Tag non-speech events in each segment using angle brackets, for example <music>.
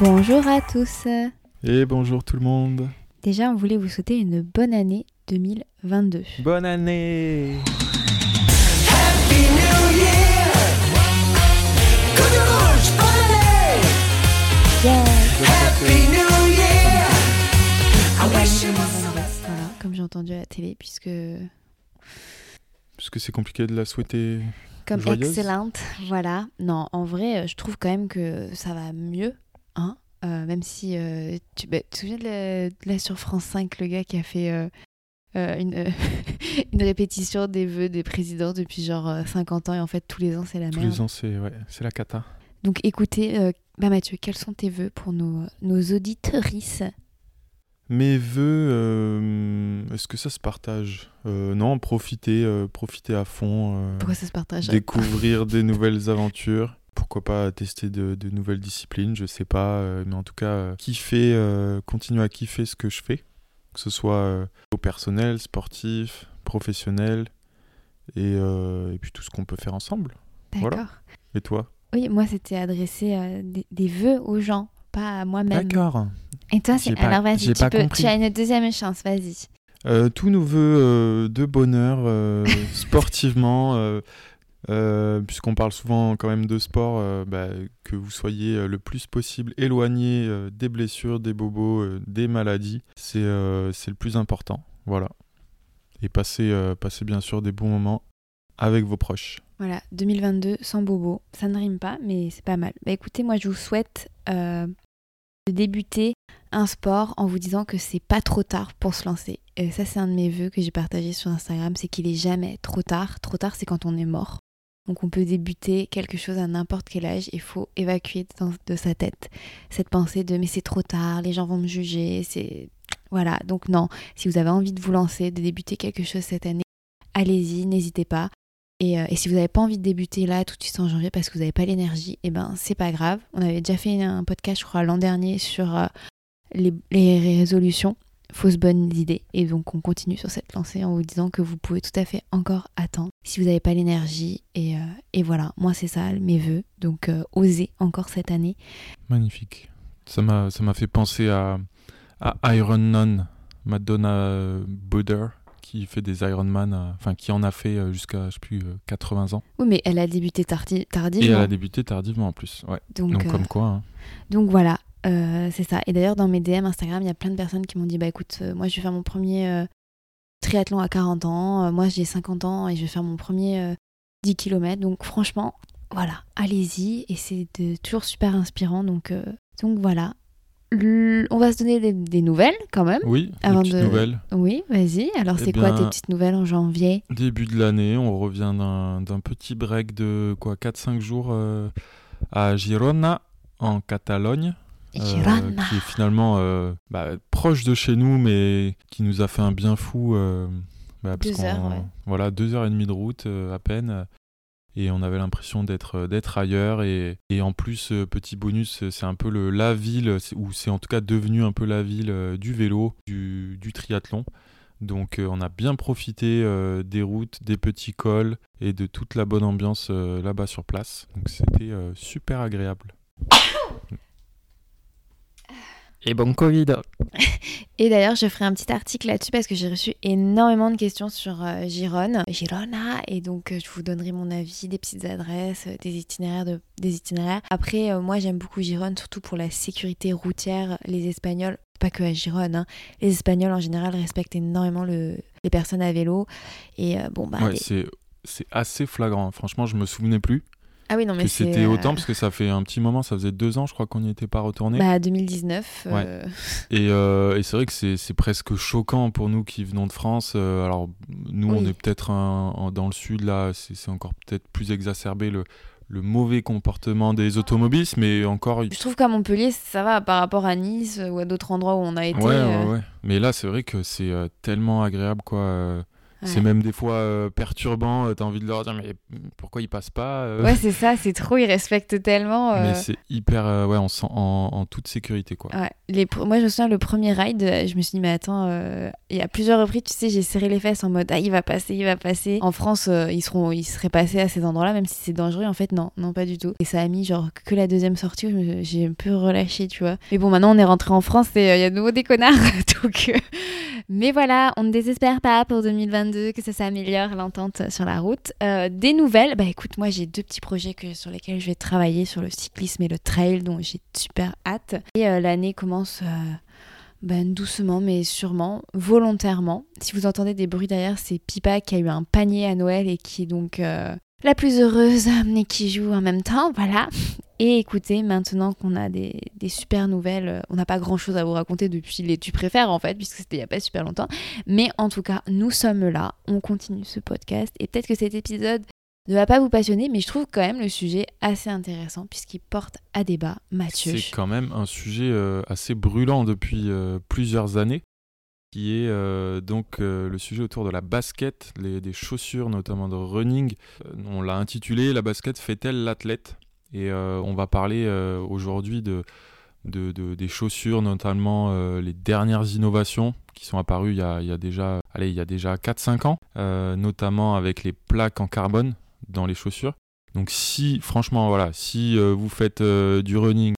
Bonjour à tous. Et bonjour tout le monde. Déjà, on voulait vous souhaiter une bonne année 2022. Bonne année Happy New Year Courage, bonne année Yeah Happy New Year I wish you Voilà, comme j'ai entendu à la télé, puisque Parce que c'est compliqué de la souhaiter. comme Joyeuse. excellente, voilà. Non, en vrai, euh, je trouve quand même que ça va mieux, hein. Euh, même si euh, tu, bah, tu te souviens de la, de la sur France 5, le gars qui a fait euh, une, <laughs> une répétition des vœux des présidents depuis genre euh, 50 ans et en fait tous les ans c'est la Tous merde. les ans, c'est ouais, c'est la cata. Donc écoutez, bah Mathieu, quels sont tes vœux pour nos, nos auditrices? Mes vœux, est-ce que ça se partage? Non, profiter, profiter à fond. Pourquoi ça se partage? découvrir des nouvelles aventures. Pourquoi pas tester de, de nouvelles disciplines, je sais pas, euh, mais en tout cas, euh, kiffer, euh, continuer à kiffer ce que je fais, que ce soit au personnel, sportif, professionnel, et, et puis tout ce qu'on peut faire ensemble. D'accord. voilà. Et toi? Oui, moi c'était adressé euh, des, des vœux aux gens, pas à moi-même. D'accord. Et toi, c'est alors vas-y, tu, peux, tu as une deuxième chance, vas-y. Euh, tous nos voeux euh, de bonheur euh, <laughs> sportivement, euh, puisqu'on parle souvent quand même de sport, euh, bah, que vous soyez euh, le plus possible éloigné des blessures, des bobos, des maladies, c'est le plus important. Voilà. Et passez, bien sûr des bons moments avec vos proches. Voilà, 2022 sans bobo, ça ne rime pas, mais c'est pas mal. Bah écoutez, moi je vous souhaite de débuter un sport en vous disant que c'est pas trop tard pour se lancer. Ça, c'est un de mes vœux que j'ai partagé sur Instagram, c'est qu'il est jamais trop tard. Trop tard, c'est quand on est mort. Donc on peut débuter quelque chose à n'importe quel âge. Il faut évacuer de sa tête cette pensée de mais c'est trop tard, les gens vont me juger. C'est voilà. Donc non, si vous avez envie de vous lancer, de débuter quelque chose cette année, allez-y, n'hésitez pas. Et, euh, si vous n'avez pas envie de débuter là tout de suite en janvier parce que vous n'avez pas l'énergie, eh ben c'est pas grave. On avait déjà fait un podcast, je crois, l'an dernier sur euh, les résolutions, fausses bonnes idées. Et donc on continue sur cette lancée en vous disant que vous pouvez tout à fait encore attendre si vous n'avez pas l'énergie. Et, euh, et voilà, moi c'est ça mes vœux. Donc euh, osez encore cette année. Magnifique. Ça m'a fait penser à, à Iron Nun, Madonna Buder, qui fait des Ironman, euh, enfin qui en a fait euh, jusqu'à, je sais plus, euh, 80 ans. Oui, mais elle a débuté tardi- Et elle tardivement. a débuté tardivement en plus. Ouais. donc, Donc euh, comme quoi. hein. Donc voilà, euh, c'est ça. Et d'ailleurs, dans mes DM Instagram, il y a plein de personnes qui m'ont dit Bah écoute, euh, moi je vais faire mon premier euh, triathlon à 40 ans, moi j'ai 50 ans et je vais faire mon premier euh, 10 km. Donc franchement, voilà, allez-y. Et c'est toujours super inspirant. Donc, donc voilà. L- on va se donner des, des nouvelles quand même. Oui, des petites de- nouvelles. Oui, vas-y. Alors Eh c'est quoi tes petites nouvelles en janvier? Début de l'année, on revient d'un d'un petit break de quoi 4-5 jours à Girona, en Catalogne. Euh, qui est finalement euh, bah, proche de chez nous, mais qui nous a fait un bien fou. euh, bah, parce Deux heures, ouais. Voilà, deux heures et demie de route euh, à peine. Et on avait l'impression d'être d'être ailleurs. Et, et en plus, petit bonus, c'est un peu le, la ville, ou c'est en tout cas devenu un peu la ville du vélo, du, du triathlon. Donc euh, on a bien profité euh, des routes, des petits cols et de toute la bonne ambiance euh, là-bas sur place. Donc c'était super agréable. Et bon Covid Et d'ailleurs, je ferai un petit article là-dessus parce que j'ai reçu énormément de questions sur euh, Girona, et donc euh, je vous donnerai mon avis, des petites adresses, euh, des itinéraires, de, des itinéraires. Après, euh, moi j'aime beaucoup Girone, surtout pour la sécurité routière. Les Espagnols, pas que à Girone, hein, les Espagnols en général respectent énormément le, les personnes à vélo. Et euh, bon, bah. Ouais, les- c'est assez flagrant. Franchement, je me souvenais plus Ah oui, non, mais c'était euh, autant parce que ça fait un petit moment, ça faisait deux ans, je crois qu'on n'y était pas retourné. Bah, 2019. euh, Et, euh, et c'est vrai que c'est c'est presque choquant pour nous qui venons de France. Euh, alors, nous, on est peut-être dans le sud, là, c'est encore peut-être plus exacerbé le, le mauvais comportement des automobilistes, mais encore. Je trouve qu'à Montpellier, ça va par rapport à Nice ou à d'autres endroits où on a été. Ouais, euh, ouais, ouais. Mais là, c'est vrai que c'est euh, tellement agréable, quoi. Ouais. C'est même des fois euh, perturbant. euh, T'as envie de leur dire, mais pourquoi ils passent pas euh, Ouais, c'est ça, c'est trop, ils respectent tellement. euh, Mais c'est hyper. ouais, on se sent en, en toute sécurité, quoi. Ouais. Les Moi, je me souviens, le premier ride, je me suis dit, mais attends, euh, et à plusieurs reprises, tu sais, j'ai serré les fesses en mode, ah, il va passer, il va passer. En France, ils, seront, ils seraient passés à ces endroits-là, même si c'est dangereux. En fait, non, non, pas du tout. Et ça a mis, genre, que la deuxième sortie où j'ai un peu relâché, tu vois. Mais bon, maintenant, on est rentré en France et il y a de nouveau des connards. <laughs> donc, Mais voilà, on ne désespère pas pour 2022 que ça s'améliore l'entente sur la route. Euh, des nouvelles, bah écoute, moi j'ai deux petits projets sur lesquels je vais travailler sur le cyclisme et le trail, dont j'ai super hâte. Et euh, l'année commence euh, ben, doucement, mais sûrement, volontairement. Si vous entendez des bruits derrière, c'est Pipa qui a eu un panier à Noël et qui est donc la plus heureuse et qui joue en même temps, voilà. Et écoutez, maintenant qu'on a des, super nouvelles, euh, on n'a pas grand chose à vous raconter depuis les Tu préfères en fait, puisque c'était il n'y a pas super longtemps. Mais en tout cas, nous sommes là, on continue ce podcast. Et peut-être que cet épisode ne va pas vous passionner, mais je trouve quand même le sujet assez intéressant, puisqu'il porte à débat Mathieu. C'est quand même un sujet euh, assez brûlant depuis euh, plusieurs années, qui est donc le sujet autour de la basket, des chaussures notamment de running. On l'a intitulé La basket fait-elle l'athlète? Et euh, on va parler euh, aujourd'hui de, de- de- des chaussures, notamment euh, les dernières innovations qui sont apparues il y a, déjà, allez, il y a déjà 4-5 ans, notamment avec les plaques en carbone dans les chaussures. Donc si, franchement, voilà, si vous faites du running,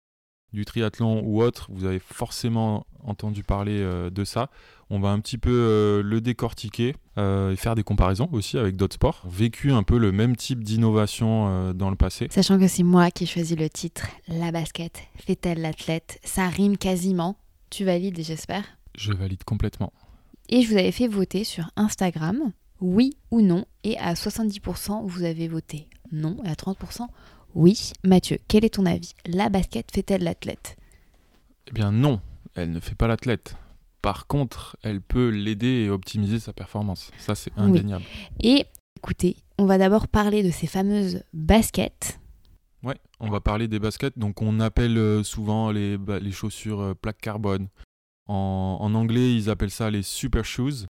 du triathlon ou autre, vous avez forcément entendu parler de ça. On va un petit peu euh, le décortiquer euh, et faire des comparaisons aussi avec d'autres sports. Vécu un peu le même type d'innovation euh, dans le passé. Sachant que c'est moi qui ai choisi le titre La basket fait-elle l'athlète? Ça rime quasiment. Tu valides, j'espère? Je valide complètement. Et je vous avais fait voter sur Instagram, oui ou non. Et à 70%, vous avez voté non. Et à 30%, oui. Mathieu, quel est ton avis? La basket fait-elle l'athlète? Eh bien non, elle ne fait pas l'athlète. Par contre, elle peut l'aider et optimiser sa performance. Ça, c'est Oui. indéniable. Et écoutez, on va d'abord parler de ces fameuses baskets. Ouais, on va parler des baskets. Donc, on appelle euh, souvent les, chaussures euh, plaque carbone. En, en anglais, ils appellent ça les super shoes,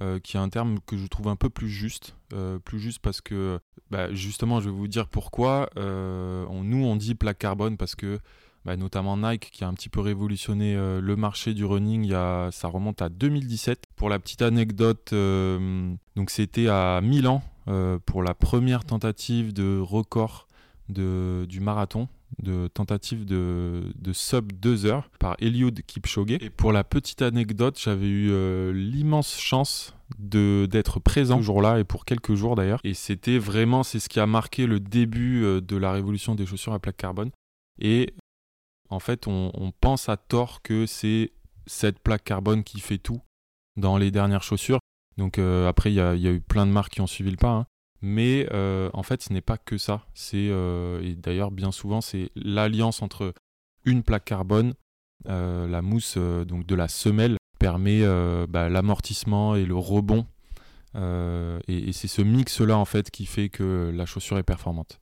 euh, qui est un terme que je trouve un peu plus juste. Euh, plus juste parce que, bah, justement, je vais vous dire pourquoi. Euh, on- nous, on dit plaque carbone parce que, bah, notamment Nike, qui a un petit peu révolutionné euh, le marché du running, ça remonte à 2017. Pour la petite anecdote, euh, donc c'était à Milan euh, pour la première tentative de record du marathon, de tentative de, sub 2 heures par Eliud Kipchoge. Et pour la petite anecdote, j'avais eu l'immense chance d'être présent ce jour-là et pour quelques jours d'ailleurs. Et c'était vraiment, c'est ce qui a marqué le début de la révolution des chaussures à plaque carbone. Et en fait, on, pense à tort que c'est cette plaque carbone qui fait tout dans les dernières chaussures. Donc euh, après, il y, a- eu plein de marques qui ont suivi le pas. hein. Mais euh, en fait, ce n'est pas que ça. C'est euh, et d'ailleurs bien souvent, c'est l'alliance entre une plaque carbone, la mousse donc de la semelle permet bah, l'amortissement et le rebond. Et et c'est ce mix-là en fait qui fait que la chaussure est performante.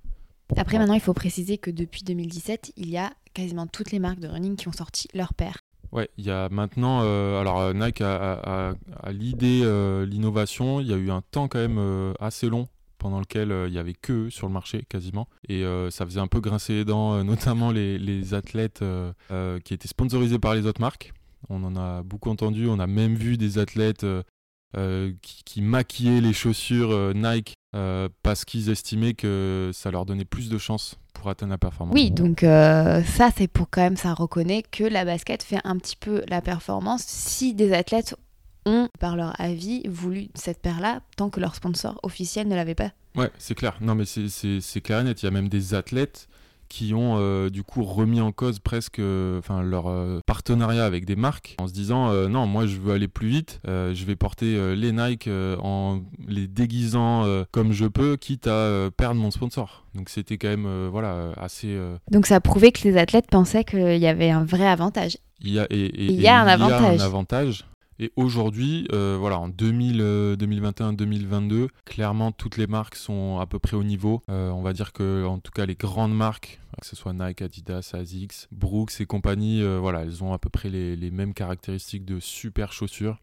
Après, maintenant, il faut préciser que depuis 2017, il y a quasiment toutes les marques de running qui ont sorti leur paire. Ouais, il y a maintenant, euh, alors euh, Nike a, l'idée, euh, l'innovation. Il y a eu un temps quand même assez long pendant lequel il y avait que eux sur le marché quasiment, et ça faisait un peu grincer les dents, <laughs> notamment les, athlètes qui étaient sponsorisés par les autres marques. On en a beaucoup entendu. On a même vu des athlètes qui, qui maquillaient les chaussures Nike parce qu'ils estimaient que ça leur donnait plus de chances pour atteindre la performance. Oui, donc euh, ça, c'est pour quand même, ça reconnaît que la basket fait un petit peu la performance si des athlètes ont, par leur avis, voulu cette paire-là, tant que leur sponsor officiel ne l'avait pas. Ouais, c'est clair. Non, mais c'est- clair et net. Il y a même des athlètes qui ont euh, du coup remis en cause presque euh, enfin leur euh, partenariat avec des marques en se disant non moi je veux aller plus vite je vais porter les Nike en les déguisant comme je peux quitte à perdre mon sponsor donc c'était quand même voilà assez Donc ça prouvait que les athlètes pensaient qu'il y avait un vrai avantage. il y a et, et- Il y a un avantage. avantage. Et aujourd'hui, euh, voilà, en 2000, euh, 2021-2022, clairement toutes les marques sont à peu près au niveau. Euh, on va dire que, en tout cas, les grandes marques, que ce soit Nike, Adidas, Asics, Brooks et compagnie, voilà, elles ont à peu près les, les mêmes caractéristiques de super chaussures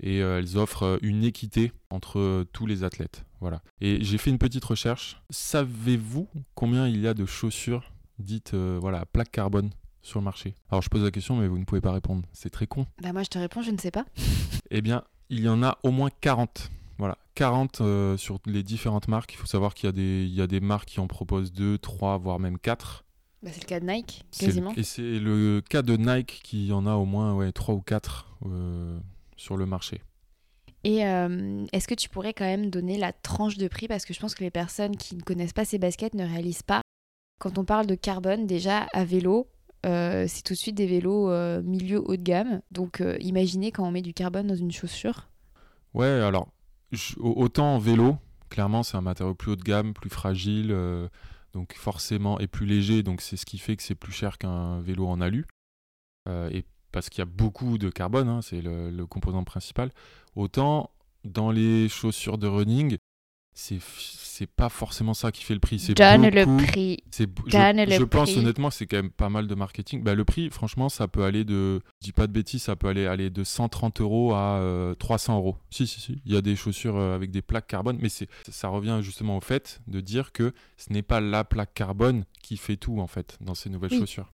et elles offrent une équité entre tous les athlètes. Voilà. Et j'ai fait une petite recherche. Savez-vous combien il y a de chaussures dites voilà, plaque carbone? Sur le marché Alors je pose la question, mais vous ne pouvez pas répondre. C'est très con. Bah moi je te réponds, je ne sais pas. <laughs> Eh bien, il y en a au moins 40. Voilà, 40 euh, sur les différentes marques. Il faut savoir qu'il y, a des- il y a des marques qui en proposent 2, 3, voire même 4. Bah, c'est le cas de Nike, quasiment. le- Et c'est le cas de Nike qui en a au moins ouais, 3 ou 4 euh, sur le marché. Et euh, est-ce que tu pourrais quand même donner la tranche de prix? Parce que je pense que les personnes qui ne connaissent pas ces baskets ne réalisent pas. Quand on parle de carbone, déjà à vélo, euh, c'est tout de suite des vélos euh, milieu haut de gamme. Donc euh, imaginez quand on met du carbone dans une chaussure. Ouais, alors, autant en vélo, clairement, c'est un matériau plus haut de gamme, plus fragile, donc forcément, et plus léger, donc c'est ce qui fait que c'est plus cher qu'un vélo en alu. Et parce qu'il y a beaucoup de carbone, hein, c'est le composant principal. Autant dans les chaussures de running, c'est c'est pas forcément ça qui fait le prix. C'est Donne beaucoup- le prix. c'est je, Donne le je pense prix. honnêtement que c'est quand même pas mal de marketing. Bah, le prix, franchement, ça peut aller de, je dis pas de bêtises, ça peut aller, aller de 130 euros à euh, 300 euros. Si, si, si. Il y a des chaussures euh, avec des plaques carbone, mais c'est, ça revient justement au fait de dire que ce n'est pas la plaque carbone qui fait tout en fait dans ces nouvelles Oui. chaussures.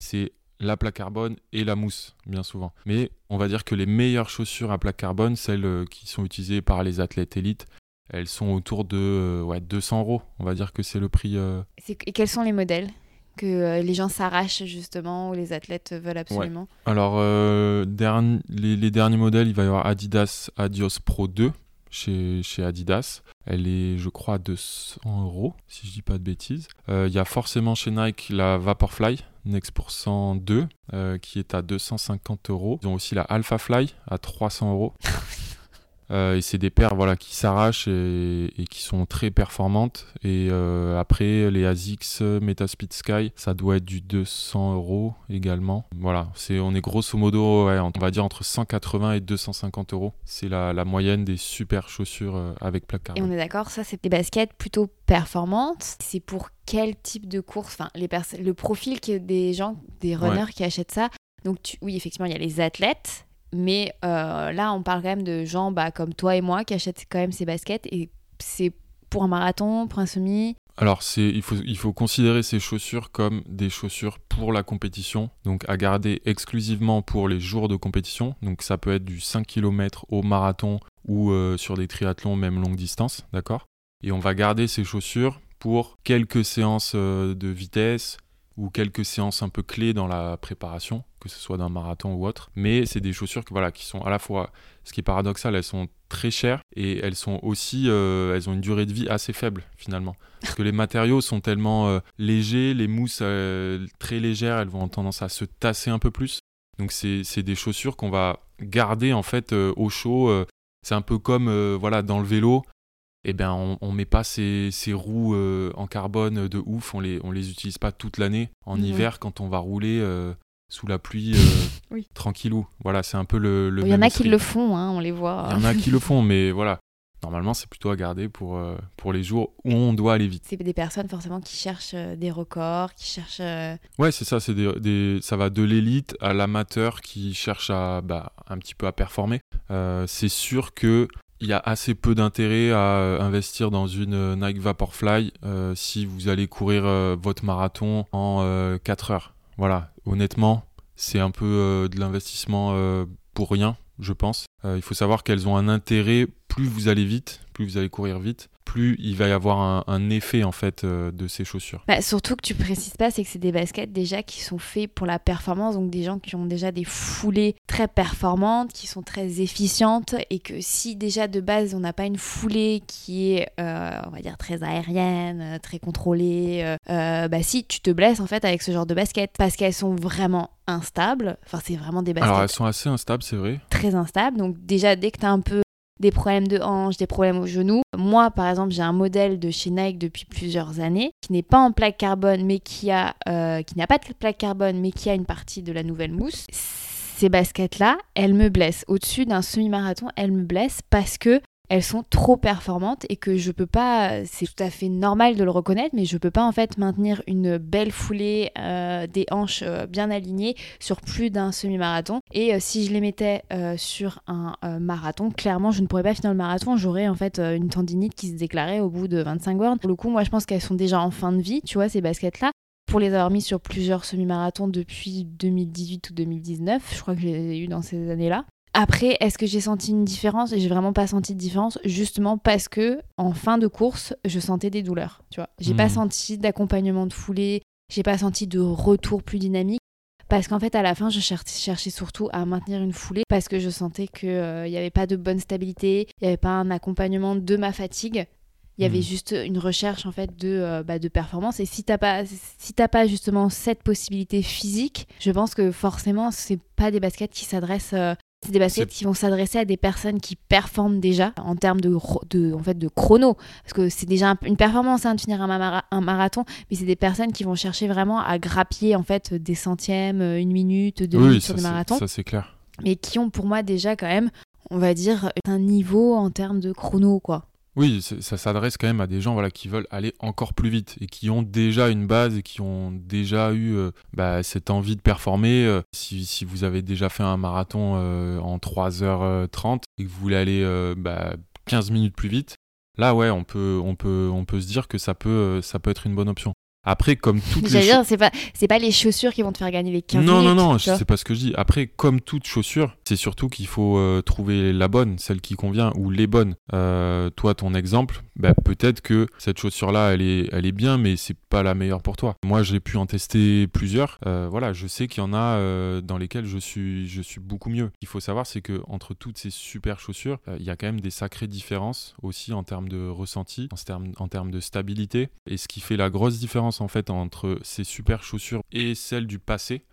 C'est la plaque carbone et la mousse, bien souvent. Mais on va dire que les meilleures chaussures à plaque carbone, celles euh, qui sont utilisées par les athlètes élites, elles sont autour de euh, ouais, 200 euros. On va dire que c'est le prix. euh, Et quels sont les modèles que euh, les gens s'arrachent justement ou les athlètes veulent absolument? Alors, euh, les, les derniers modèles, il va y avoir Adidas Adios Pro 2 chez, chez Adidas. Elle est, je crois, à 200 euros, si je dis pas de bêtises. Euh, Il y a forcément chez Nike la Vaporfly Next% 2, euh, qui est à 250 euros. Ils ont aussi la Alpha Fly à 300 euros. <laughs> Euh, et c'est des paires voilà, qui s'arrachent et, et qui sont très performantes. Et euh, après, les ASICS Metaspeed Sky, ça doit être du 200 euros également. Voilà, c'est, on est grosso modo, ouais, on va dire entre 180 et 250 euros. C'est la, la moyenne des super chaussures euh, avec plaque Et on carbone. est d'accord, ça c'est des baskets plutôt performantes. C'est pour quel type de course? Enfin, les le profil que des gens, des runners qui achètent ça. Donc tu- oui, effectivement, il y a les athlètes, mais euh, là on parle quand même de gens bah, comme toi et moi qui achètent quand même ces baskets et c'est pour un marathon, pour un semi? Alors, c'est, il, faut, il faut considérer ces chaussures comme des chaussures pour la compétition, donc à garder exclusivement pour les jours de compétition. Donc, ça peut être du 5 km au marathon ou euh, sur des triathlons, même longue distance, d'accord? Et on va garder ces chaussures pour quelques séances euh, de vitesse ou quelques séances un peu clés dans la préparation, que ce soit d'un marathon ou autre. Mais c'est des chaussures qui sont à la fois, ce qui est paradoxal, elles sont très chères et elles sont aussi, euh, elles ont une durée de vie assez faible finalement. Parce que les matériaux sont tellement euh, légers, les mousses euh, très légères, elles vont avoir tendance à se tasser un peu plus. Donc c'est des chaussures qu'on va garder en fait au chaud. c'est un peu comme voilà dans le vélo. Eh ben on, on met pas ces, ces roues euh, en carbone de ouf, on les on les utilise pas toute l'année. En hiver quand on va rouler euh, sous la pluie, euh, <coughs> Oui. tranquillou. Voilà c'est un peu le. Il y en a qui le font, hein, on les voit. Il y en a qui le <laughs> font, mais voilà. Normalement, c'est plutôt à garder pour, pour les jours où on doit aller vite. C'est des personnes forcément qui cherchent des records, qui cherchent. Ouais, c'est ça. C'est des, des- ça va de l'élite à l'amateur qui cherche à bah, un petit peu à performer. C'est sûr que il y a assez peu d'intérêt à euh, investir dans une euh, Nike Vaporfly euh, si vous allez courir votre marathon en euh, 4 heures. Voilà, honnêtement, c'est un peu de l'investissement pour rien, je pense. Il faut savoir qu'elles ont un intérêt, plus vous allez vite, plus vous allez courir vite, plus il va y avoir un, un effet en fait euh, de ces chaussures. Bah, surtout que tu précises pas, c'est que c'est des baskets déjà qui sont faits pour la performance, donc des gens qui ont déjà des foulées très performantes, qui sont très efficientes, et que si déjà de base on n'a pas une foulée qui est, euh, on va dire, très aérienne, euh, très contrôlée, euh, bah si tu te blesses en fait avec ce genre de baskets, parce qu'elles sont vraiment instables, enfin c'est vraiment des baskets Alors elles sont assez instables, c'est vrai. très instable. Donc déjà, dès que tu as un peu des problèmes de hanche, des problèmes au genou, moi par exemple, j'ai un modèle de chez Nike depuis plusieurs années qui n'est pas en plaque carbone, mais qui a, euh, qui n'a pas de plaque carbone, mais qui a une partie de la nouvelle mousse. ces baskets-là, elles me blessent. Au-dessus d'un semi-marathon, elles me blessent parce que elles sont trop performantes et que je peux pas, c'est tout à fait normal de le reconnaître, mais je peux pas en fait maintenir une belle foulée euh, des hanches euh, bien alignées sur plus d'un semi-marathon. Et euh, si je les mettais sur un marathon, clairement je ne pourrais pas finir le marathon, j'aurais en fait une tendinite qui se déclarait au bout de 25 bornes. Pour le coup, moi je pense qu'elles sont déjà en fin de vie, tu vois, ces baskets-là. Pour les avoir mis sur plusieurs semi-marathons depuis 2018 ou 2019, je crois que je les ai eu dans ces années-là. Après, est-ce que j'ai senti une différence? J'ai vraiment pas senti de différence, justement parce que en fin de course, je sentais des douleurs. Tu vois, j'ai pas Mhm. senti d'accompagnement de foulée, j'ai pas senti de retour plus dynamique. Parce qu'en fait, à la fin, je cher- cherchais surtout à maintenir une foulée parce que je sentais qu'il n'y avait pas de bonne stabilité, il n'y avait pas un accompagnement de ma fatigue. Il y avait Mhm. juste une recherche en fait de, euh, bah, de performance. Et si t'as pas, si pas justement cette possibilité physique, je pense que forcément, c'est pas des baskets qui s'adressent. euh, c'est des baskets qui vont s'adresser à des personnes qui performent déjà en termes de, en fait, de chrono. Parce que c'est déjà un- une performance hein, de finir un, mara- un marathon, mais c'est des personnes qui vont chercher vraiment à grappiller en fait des centièmes, euh, une minute, deux oui, minutes sur le marathon, ça c'est clair. mais qui ont pour moi déjà quand même, on va dire, un niveau en termes de chrono, quoi. Oui, ça s'adresse quand même à des gens voilà, qui veulent aller encore plus vite et qui ont déjà une base et qui ont déjà eu euh, bah, cette envie de performer. Euh, si, vous avez déjà fait un marathon euh, en 3h30 et que vous voulez aller bah, 15 minutes plus vite, là ouais, on peut, on peut, on peut se dire que ça peut, ça peut être une bonne option. Après, comme toutes les cho- c'est pas, c'est pas les chaussures qui vont te faire gagner les 15 non, minutes. non, non, c'est pas ce que je dis. Après, comme toute chaussure, c'est surtout qu'il faut euh, trouver la bonne, celle qui convient, ou les bonnes. Euh, toi, ton exemple, bah, peut-être que cette chaussure-là, elle est, elle est bien, mais c'est pas la meilleure pour toi. Moi, j'ai pu en tester plusieurs. Euh, voilà, je sais qu'il y en a dans lesquelles je suis, je suis beaucoup mieux. Il faut savoir, c'est que entre toutes ces super chaussures, il y a quand même des sacrées différences aussi en termes de ressenti, en termes, en termes de stabilité. Et ce qui fait la grosse différence en fait entre ces super chaussures et celles du passé,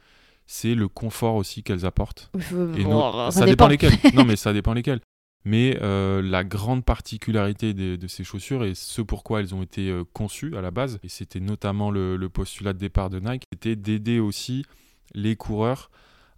c'est le confort aussi qu'elles apportent. Et nous- ça, dépend dépend. lesquelles. <laughs> non, mais ça dépend lesquelles. Mais euh, la grande particularité de, de ces chaussures et ce pourquoi elles ont été euh, conçues à la base, et c'était notamment le, le postulat de départ de Nike, c'était d'aider aussi les coureurs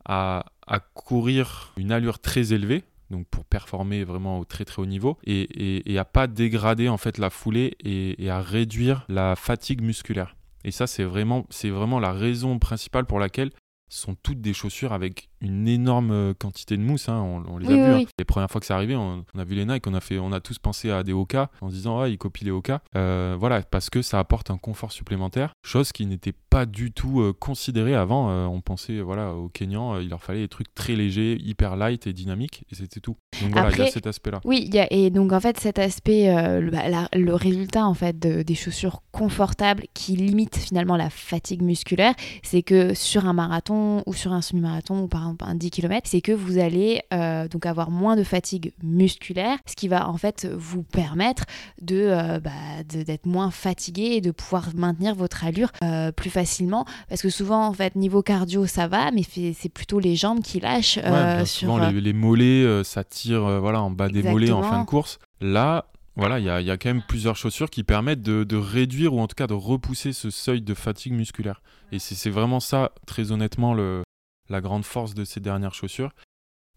à, à courir une allure très élevée, donc pour performer vraiment au très très haut niveau, et, et, et à pas dégrader en fait la foulée et, et à réduire la fatigue musculaire. Et ça, c'est vraiment, c'est vraiment la raison principale pour laquelle sont toutes des chaussures avec une énorme euh, quantité de mousse. hein, On, on les Oui, a oui, hein. oui. Les premières fois que c'est arrivé, on, on a vu les Nike, on a, fait, on a tous pensé à des Oka en se disant, ah, ils copient les Oka. Euh, voilà, parce que ça apporte un confort supplémentaire, chose qui n'était pas du tout euh, considérée avant. Euh, on pensait, voilà, aux Kenyans, il leur fallait des trucs très légers, hyper light et dynamiques, et c'était tout. Donc voilà, il y a cet aspect-là. Oui, il y a, et donc en fait cet aspect, le, bah, la- le résultat en fait de- des chaussures confortables qui limitent finalement la fatigue musculaire, c'est que sur un marathon ou sur un semi-marathon ou par exemple un 10 km, c'est que vous allez euh, donc avoir moins de fatigue musculaire, ce qui va en fait vous permettre de euh, bah, d'être moins fatigué et de pouvoir maintenir votre allure euh, plus facilement, parce que souvent en fait niveau cardio ça va, mais c'est plutôt les jambes qui lâchent Ouais, bien sur souvent, les, les mollets, ça tire voilà, en bas des mollets en fin de course. Là, voilà, il y a, il y a quand même plusieurs chaussures qui permettent de, de réduire ou en tout cas de repousser ce seuil de fatigue musculaire. Et c'est c'est vraiment ça, très honnêtement, le, la grande force de ces dernières chaussures.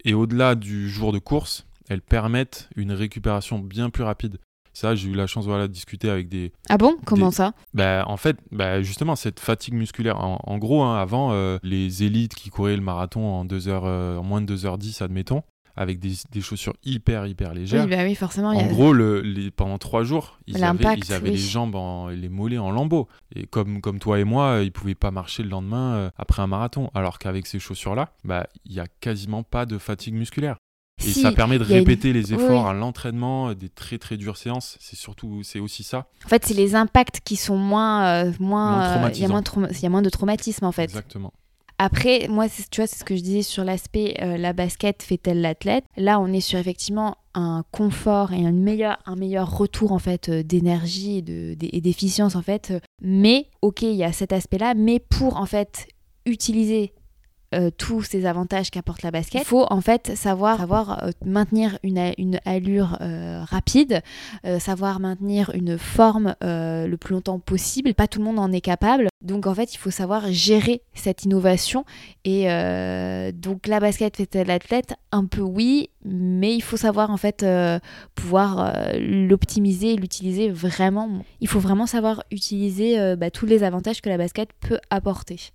Et au-delà du jour de course, elles permettent une récupération bien plus rapide. Ça, j'ai eu la chance voilà, de discuter avec des, Ah bon? Comment des- ça? Bah, en fait, bah, justement, cette fatigue musculaire. En, en gros, hein, avant, euh, les élites qui couraient le marathon en, deux heures, euh, en moins de 2h10, admettons, avec des, des chaussures hyper, hyper légères. Oui, bah oui, forcément. y En a- gros, le, les, pendant trois jours, ils avaient, ils avaient oui. les jambes, en, et les mollets en lambeaux. Et comme, comme toi et moi, euh, ils pouvaient pas marcher le lendemain euh, après un marathon. Alors qu'avec ces chaussures-là, bah, il y a quasiment pas de fatigue musculaire. Et Si, ça permet de une- répéter les efforts oui. à l'entraînement, euh, des très très dures séances. C'est surtout, c'est aussi ça. En fait, c'est les impacts qui sont moins. euh, moins euh, y il y a moins de traumatisme, en fait. Exactement. Après, moi, tu vois, c'est ce que je disais sur l'aspect euh, la basket fait-elle l'athlète? Là, on est sur effectivement un confort et un meilleur, un meilleur retour en fait euh, d'énergie et d'efficience en fait. Mais ok, il y a cet aspect-là, mais pour en fait utiliser euh, tous ces avantages qu'apporte la basket, il faut en fait savoir, euh, maintenir une, allure euh, rapide, savoir maintenir une forme le plus longtemps possible. Pas tout le monde en est capable. Donc en fait, il faut savoir gérer cette innovation. Et donc la basket fait l'athlète, un peu oui, mais il faut savoir en fait pouvoir l'optimiser et l'utiliser vraiment. Il faut vraiment savoir utiliser bah, tous les avantages que la basket peut apporter.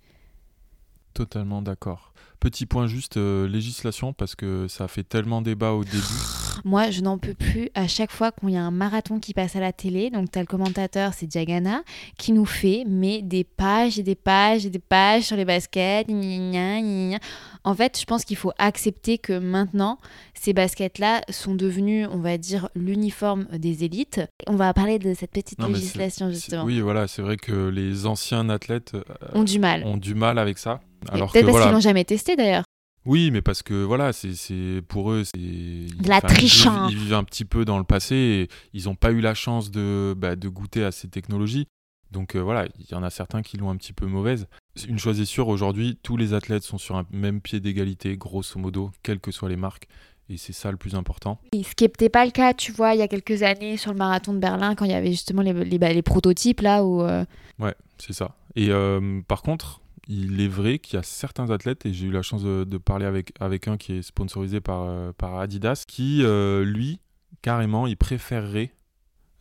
Totalement d'accord. Petit point juste euh, législation parce que ça a fait tellement débat au début. <laughs> Moi, je n'en peux plus à chaque fois qu'il y a un marathon qui passe à la télé. Donc, tu as le commentateur, c'est Diagana, qui nous fait mais des pages et des pages et des pages sur les baskets. gna gna gna gna. En fait, je pense qu'il faut accepter que maintenant, ces baskets-là sont devenues, on va dire, l'uniforme des élites. On va parler de cette petite Non, législation, justement. Oui, voilà, c'est vrai que les anciens athlètes euh, Ont du mal. ont du mal avec ça. Alors Peut-être parce voilà, qu'ils l'ont jamais testé d'ailleurs. Oui, mais parce que voilà, c'est pour eux, c'est de la triche, hein. Ils, vivent un petit peu dans le passé et ils n'ont pas eu la chance de, bah, de goûter à ces technologies. Donc euh, voilà, il y en a certains qui l'ont un petit peu mauvaise. Une chose est sûre, aujourd'hui, tous les athlètes sont sur un même pied d'égalité, grosso modo, quelles que soient les marques. Et c'est ça le plus important. Et Ce qui n'était pas le cas, tu vois, il y a quelques années sur le marathon de Berlin, quand il y avait justement les, les, bah, les prototypes là où. euh, Ouais, c'est ça. Et euh, par contre, il est vrai qu'il y a certains athlètes, et j'ai eu la chance de, de parler avec, avec un qui est sponsorisé par, euh, par Adidas, qui, euh, lui, carrément, il préférerait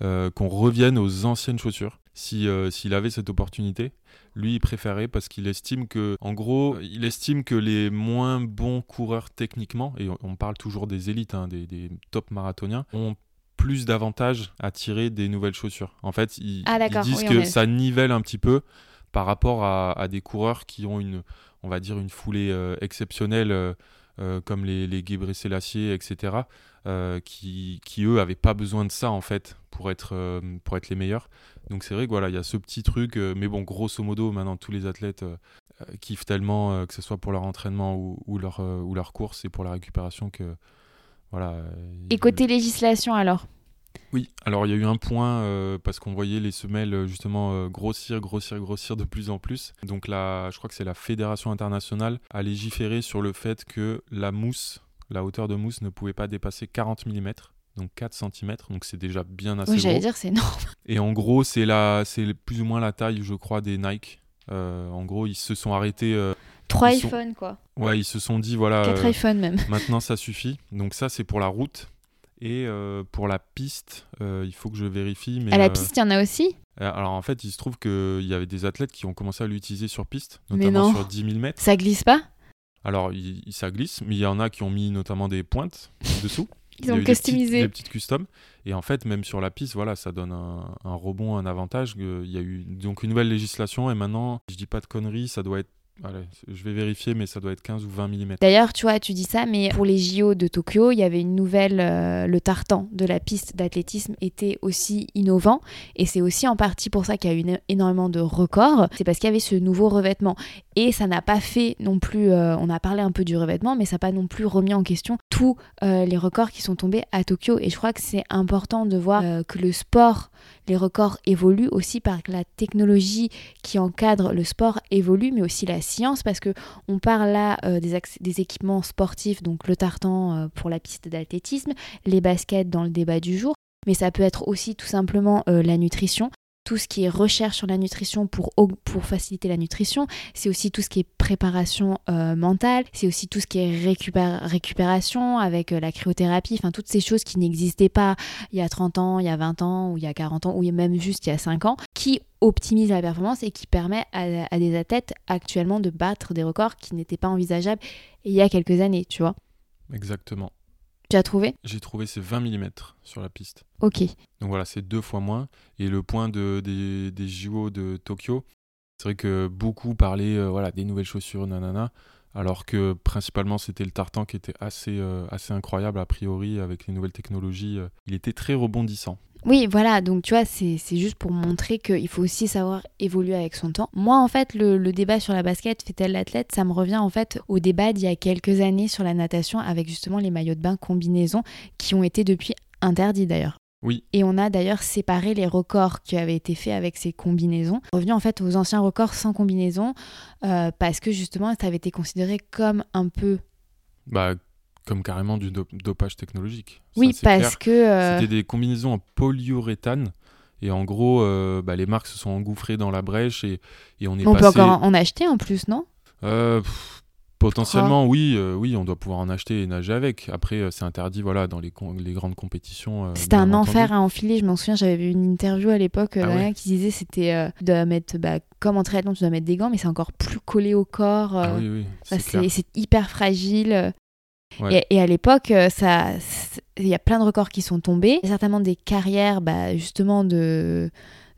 euh, qu'on revienne aux anciennes chaussures. Si, euh, S'il avait cette opportunité, lui, il préférerait parce qu'il estime que, en gros, il estime que les moins bons coureurs techniquement, et on, parle toujours des élites, hein, des, des top marathoniens, ont plus d'avantages à tirer des nouvelles chaussures. En fait, ils, Ah, ils disent oui, que est- ça nivelle un petit peu par rapport à, à des coureurs qui ont une, on va dire, une foulée euh, exceptionnelle, euh, euh, comme les, les Gebre Selassie, etc., qui, qui, eux, n'avaient pas besoin de ça, en fait, pour être, pour être les meilleurs. Donc c'est vrai que voilà, il y a ce petit truc, mais bon, grosso modo, maintenant, tous les athlètes kiffent tellement, que ce soit pour leur entraînement ou, ou leur, ou leur course et pour la récupération, que voilà. Et côté législation alors? Oui, alors il y a eu un point euh, parce qu'on voyait les semelles euh, justement euh, grossir, grossir, grossir de plus en plus. Donc là, je crois que c'est la Fédération internationale a légiféré sur le fait que la mousse, la hauteur de mousse ne pouvait pas dépasser 40 mm, donc 4 cm, donc c'est déjà bien assez Oui, j'allais dire, c'est énorme. <laughs> Et en gros, c'est la, c'est plus ou moins la taille, je crois, des Nike. Euh, en gros, ils se sont arrêtés. Trois sont- iPhones quoi. ouais, ils se sont dit voilà. Quatre iPhones même. <laughs> Maintenant, ça suffit. Donc ça, c'est pour la route. Et euh, pour la piste, euh, il faut que je vérifie. Mais, À la euh, piste, il y en a aussi? alors en fait, il se trouve qu'il y avait des athlètes qui ont commencé à l'utiliser sur piste, notamment sur 10 000 mètres. Ça glisse pas? Alors il, ça glisse, mais il y en a qui ont mis notamment des pointes dessous. <laughs> Il Ils ont customisé. Des petites customs. Et en fait, même sur la piste, voilà, ça donne un, un rebond, un avantage. Il y a eu donc une nouvelle législation et maintenant, je dis pas de conneries, ça doit être. Je vais vérifier, mais ça doit être 15 ou 20 mm. D'ailleurs, tu vois, tu dis ça, mais pour les JO de Tokyo, il y avait une nouvelle, euh, le tartan de la piste d'athlétisme était aussi innovant, et c'est aussi en partie pour ça qu'il y a eu énormément de records. C'est parce qu'il y avait ce nouveau revêtement, et ça n'a pas fait non plus. euh, on a parlé un peu du revêtement, mais ça n'a pas non plus remis en question tous euh, les records qui sont tombés à Tokyo. Et je crois que c'est important de voir que le sport, les records évoluent aussi par que la technologie qui encadre le sport évolue, mais aussi la science, parce que on parle là euh, des, des équipements sportifs, donc le tartan euh, pour la piste d'athlétisme, les baskets dans le débat du jour, mais ça peut être aussi tout simplement euh, la nutrition. Tout ce qui est recherche sur la nutrition pour, faciliter la nutrition, c'est aussi tout ce qui est préparation euh, mentale, c'est aussi tout ce qui est récupér- récupération avec euh, la cryothérapie, enfin toutes ces choses qui n'existaient pas il y a 30 ans, il y a 20 ans, ou il y a 40 ans, ou même juste il y a 5 ans, qui optimise la performance et qui permet à, à des athlètes actuellement de battre des records qui n'étaient pas envisageables il y a quelques années, tu vois. Exactement. Tu as trouvé J'ai trouvé ces 20 mm sur la piste. Ok. Donc voilà, c'est deux fois moins. Et le point de, des, des JO de Tokyo, c'est vrai que beaucoup parlaient euh, voilà, des nouvelles chaussures, nanana, alors que principalement c'était le tartan qui était assez, euh, assez incroyable a priori avec les nouvelles technologies. euh, il était très rebondissant. Oui, voilà, donc tu vois, c'est juste pour montrer qu'il faut aussi savoir évoluer avec son temps. Moi, en fait, le, le débat sur la basket, fait-elle l'athlète, ça me revient en fait au débat d'il y a quelques années sur la natation avec justement les maillots de bain combinaison qui ont été depuis interdits d'ailleurs. Oui. Et on a d'ailleurs séparé les records qui avaient été faits avec ces combinaisons. Revenu en fait aux anciens records sans combinaison euh, parce que justement ça avait été considéré comme un peu. Bah, comme carrément du do- dopage technologique. Ça, Oui, clair. parce que. euh, C'était des combinaisons en polyuréthane. Et en gros, euh, bah, les marques se sont engouffrées dans la brèche et, et on est on peut encore en acheter en plus, non? Euh, pff, potentiellement, oui, euh, oui, on doit pouvoir en acheter et nager avec. Après, c'est interdit, voilà, dans les, grandes compétitions. C'était un entendu. enfer à enfiler. Je m'en souviens, j'avais vu une interview à l'époque Ah ouais qui disait c'était tu dois mettre bah, comme en triathlon, tu dois mettre des gants, mais c'est encore plus collé au corps. Ah oui, oui, c'est hyper fragile. Ouais. Et, et à l'époque, euh, ça, il y a plein de records qui sont tombés. Il y a certainement des carrières, bah, justement, de,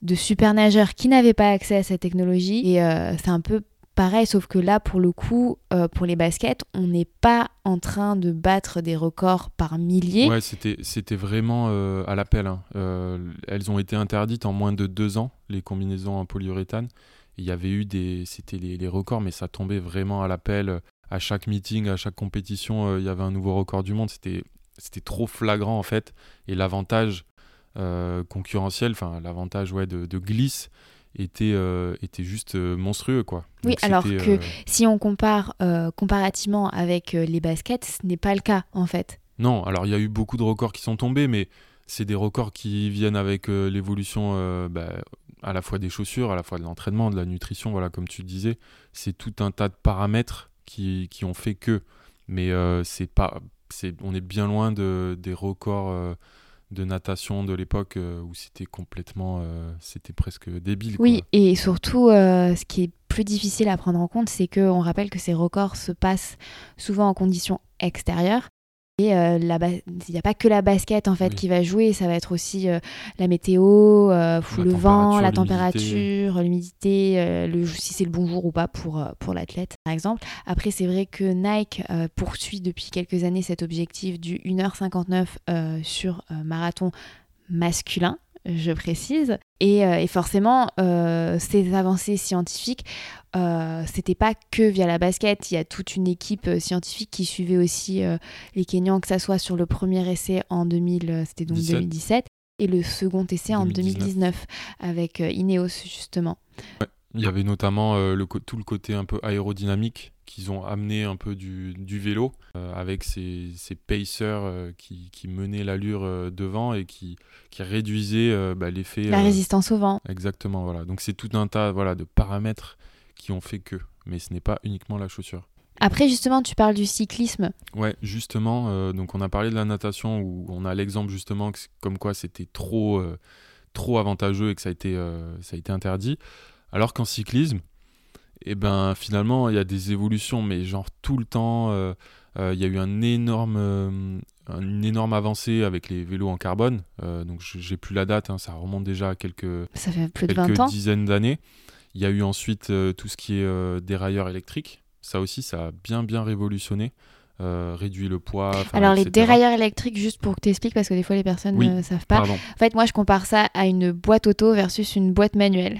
de super nageurs qui n'avaient pas accès à cette technologie. Et euh, c'est un peu pareil, sauf que là, pour le coup, euh, pour les baskets, on n'est pas en train de battre des records par milliers. Ouais, c'était, c'était vraiment euh, à l'appel. hein. Euh, elles ont été interdites en moins de deux ans, les combinaisons en polyuréthane. Il y avait eu des. C'était les, les records, mais ça tombait vraiment à l'appel. À chaque meeting, à chaque compétition, euh, il y avait un nouveau record du monde. C'était, c'était trop flagrant, en fait. Et l'avantage euh, concurrentiel, enfin, l'avantage ouais, de, de glisse était, euh, était juste euh, monstrueux, quoi. Oui, alors que- Si on compare comparativement avec les baskets, ce n'est pas le cas, en fait. Non, alors il y a eu beaucoup de records qui sont tombés, mais c'est des records qui viennent avec l'évolution bah, à la fois des chaussures, à la fois de l'entraînement, de la nutrition, voilà, comme tu disais. C'est tout un tas de paramètres qui, qui ont fait que. Mais euh, c'est pas, c'est, on est bien loin de, des records euh, de natation de l'époque euh, où c'était complètement, euh, c'était presque débile. Oui, quoi. et surtout, euh, ce qui est plus difficile à prendre en compte, c'est qu'on rappelle que ces records se passent souvent en conditions extérieures. Et euh, il n'y a pas que la basket en fait Oui. qui va jouer, ça va être aussi euh, la météo, euh, La le vent, la température, l'humidité, le, si c'est le bon jour ou pas pour, pour l'athlète par exemple. Après c'est vrai que Nike poursuit depuis quelques années cet objectif du 1h59 euh, sur marathon masculin, je précise. Et, euh, et forcément, euh, ces avancées scientifiques, euh, c'était pas que via la basket. Il y a toute une équipe scientifique qui suivait aussi les Kenyans, que ça soit sur le premier essai en 2000, euh, c'était donc 17. 2017, et le second essai en 2019. 2019 avec Ineos justement. Il y avait notamment euh, le, tout le côté un peu aérodynamique qu'ils ont amené un peu du, du vélo euh, avec ces, ces pacers euh, qui, qui menaient l'allure devant et qui, qui réduisaient bah, l'effet. La résistance au vent. Exactement, voilà. Donc c'est tout un tas voilà, de paramètres qui ont fait que. Mais ce n'est pas uniquement la chaussure. Après justement, tu parles du cyclisme. Ouais, justement, euh, donc on a parlé de la natation où on a l'exemple justement que comme quoi c'était trop, euh, trop avantageux et que ça a été, euh, ça a été interdit. Alors qu'en cyclisme, eh ben, finalement, il y a des évolutions, mais genre tout le temps, euh, euh, il y a eu un énorme, euh, une énorme avancée avec les vélos en carbone. Donc je- j'ai plus la date, hein, ça remonte déjà à quelques, Ça fait plus de quelques 20 ans. dizaines d'années. Il y a eu ensuite tout ce qui est dérailleur électrique. Ça aussi, ça a bien bien révolutionné, euh, réduit le poids. Alors les dérailleurs électriques, juste pour que tu expliques, parce que des fois les personnes Oui, ne savent pas. Pardon. En fait, moi je compare ça à une boîte auto versus une boîte manuelle.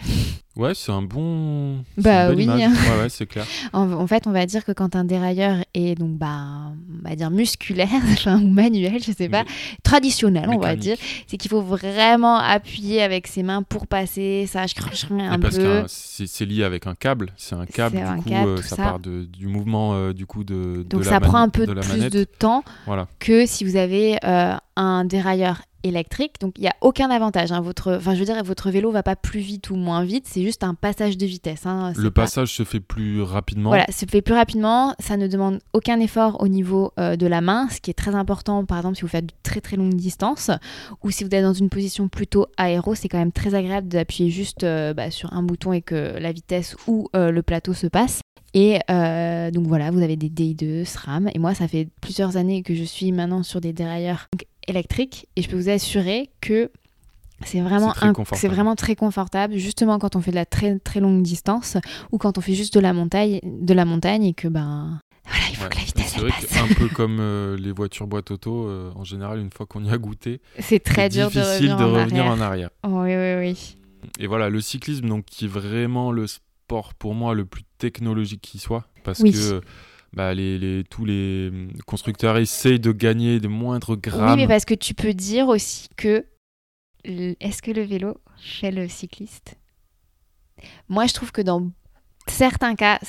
Ouais, c'est un bon. Bah une oui. image. <laughs> Ouais, ouais, c'est clair. En, en fait, on va dire que quand un dérailleur est donc bah on va dire musculaire <laughs> enfin, ou manuel, je sais pas, Mais- traditionnel, on va dire, c'est qu'il faut vraiment appuyer avec ses mains pour passer, ça je crache un Et parce peu. que c'est lié avec un câble. C'est un câble, du un coup, câble, euh, ça, ça. part de, du mouvement euh, du coup de. Donc de ça la prend un peu de plus manette. de temps Voilà. que si vous avez euh, un dérailleur électrique. Donc il n'y a aucun avantage. hein. Votre, enfin je veux dire, votre vélo va pas plus vite ou moins vite. C'est juste un passage de vitesse. hein. Le pas- passage se fait plus rapidement. Voilà, se fait plus rapidement, ça ne demande aucun effort au niveau euh, de la main, ce qui est très important par exemple si vous faites de très très longues distances ou si vous êtes dans une position plutôt aéro, c'est quand même très agréable d'appuyer juste euh, bah, sur un bouton et que la vitesse ou euh, le plateau se passe. Et euh, donc voilà, vous avez des DI2, SRAM. Et moi, ça fait plusieurs années que je suis maintenant sur des dérailleurs donc, électriques. Et je peux vous assurer que c'est vraiment, C'est un- vraiment très confortable, justement quand on fait de la très très longue distance ou quand on fait juste de la montagne, de la montagne et que ben voilà, il faut Ouais. que la vitesse elle vrai passe. qu'un peu <laughs> comme euh, les voitures boîte auto, euh, en général, une fois qu'on y a goûté, C'est très dur de difficile revenir, de en, revenir arrière. en arrière. Oui, oui, oui. Et voilà, le cyclisme, donc, qui est vraiment le sport pour moi le plus technologique qui soit, parce Oui. que bah, les, les- tous les hum, constructeurs essayent de gagner des moindres Oui, grammes. mais parce que tu peux dire aussi que est-ce que le vélo fait le cycliste? Moi, je trouve que dans certains cas,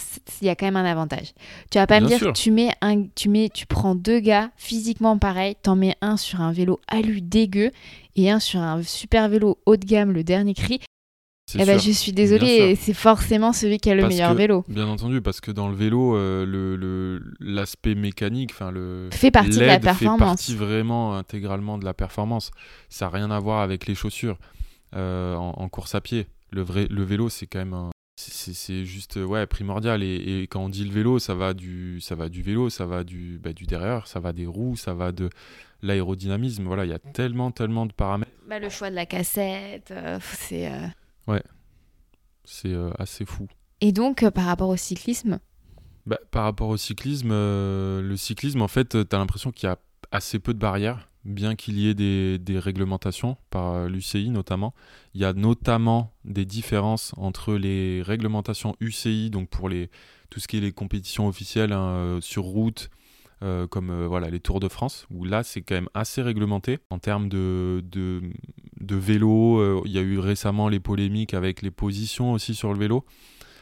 il y a quand même un avantage. Tu vas pas me dire, sûr. tu mets un, tu mets, tu prends deux gars physiquement pareils, t'en mets un sur un vélo alu dégueu et un sur un super vélo haut de gamme, le dernier cri. Eh ben, je suis désolée, sûr. c'est forcément celui qui a le Parce meilleur que- vélo. Bien entendu, parce que dans le vélo, euh, le- le- l'aspect mécanique, enfin le Fait partie de la l'aide fait performance. partie vraiment intégralement de la performance. Ça n'a rien à voir avec les chaussures euh, en, en course à pied. Le, vrai, le vélo, c'est quand même un- c'est- juste euh, ouais primordial et, et quand on dit le vélo ça va du ça va du vélo ça va du bah, du derrière ça va des roues ça va de l'aérodynamisme voilà il y a tellement tellement de paramètres Bah, le choix de la cassette, euh, c'est. Euh, c'est euh, assez fou Et donc, euh, par rapport au cyclisme, Bah, par rapport au cyclisme, euh, le cyclisme, en fait, tu as l'impression qu'il y a assez peu de barrières, bien qu'il y ait des, des réglementations, par l'UCI notamment. Il y a notamment des différences entre les réglementations UCI, donc pour les, tout ce qui est les compétitions officielles hein, sur route, euh, comme euh, voilà, les Tours de France, où là, c'est quand même assez réglementé en termes de, de, de vélo. euh, Il y a eu récemment les polémiques avec les positions aussi sur le vélo.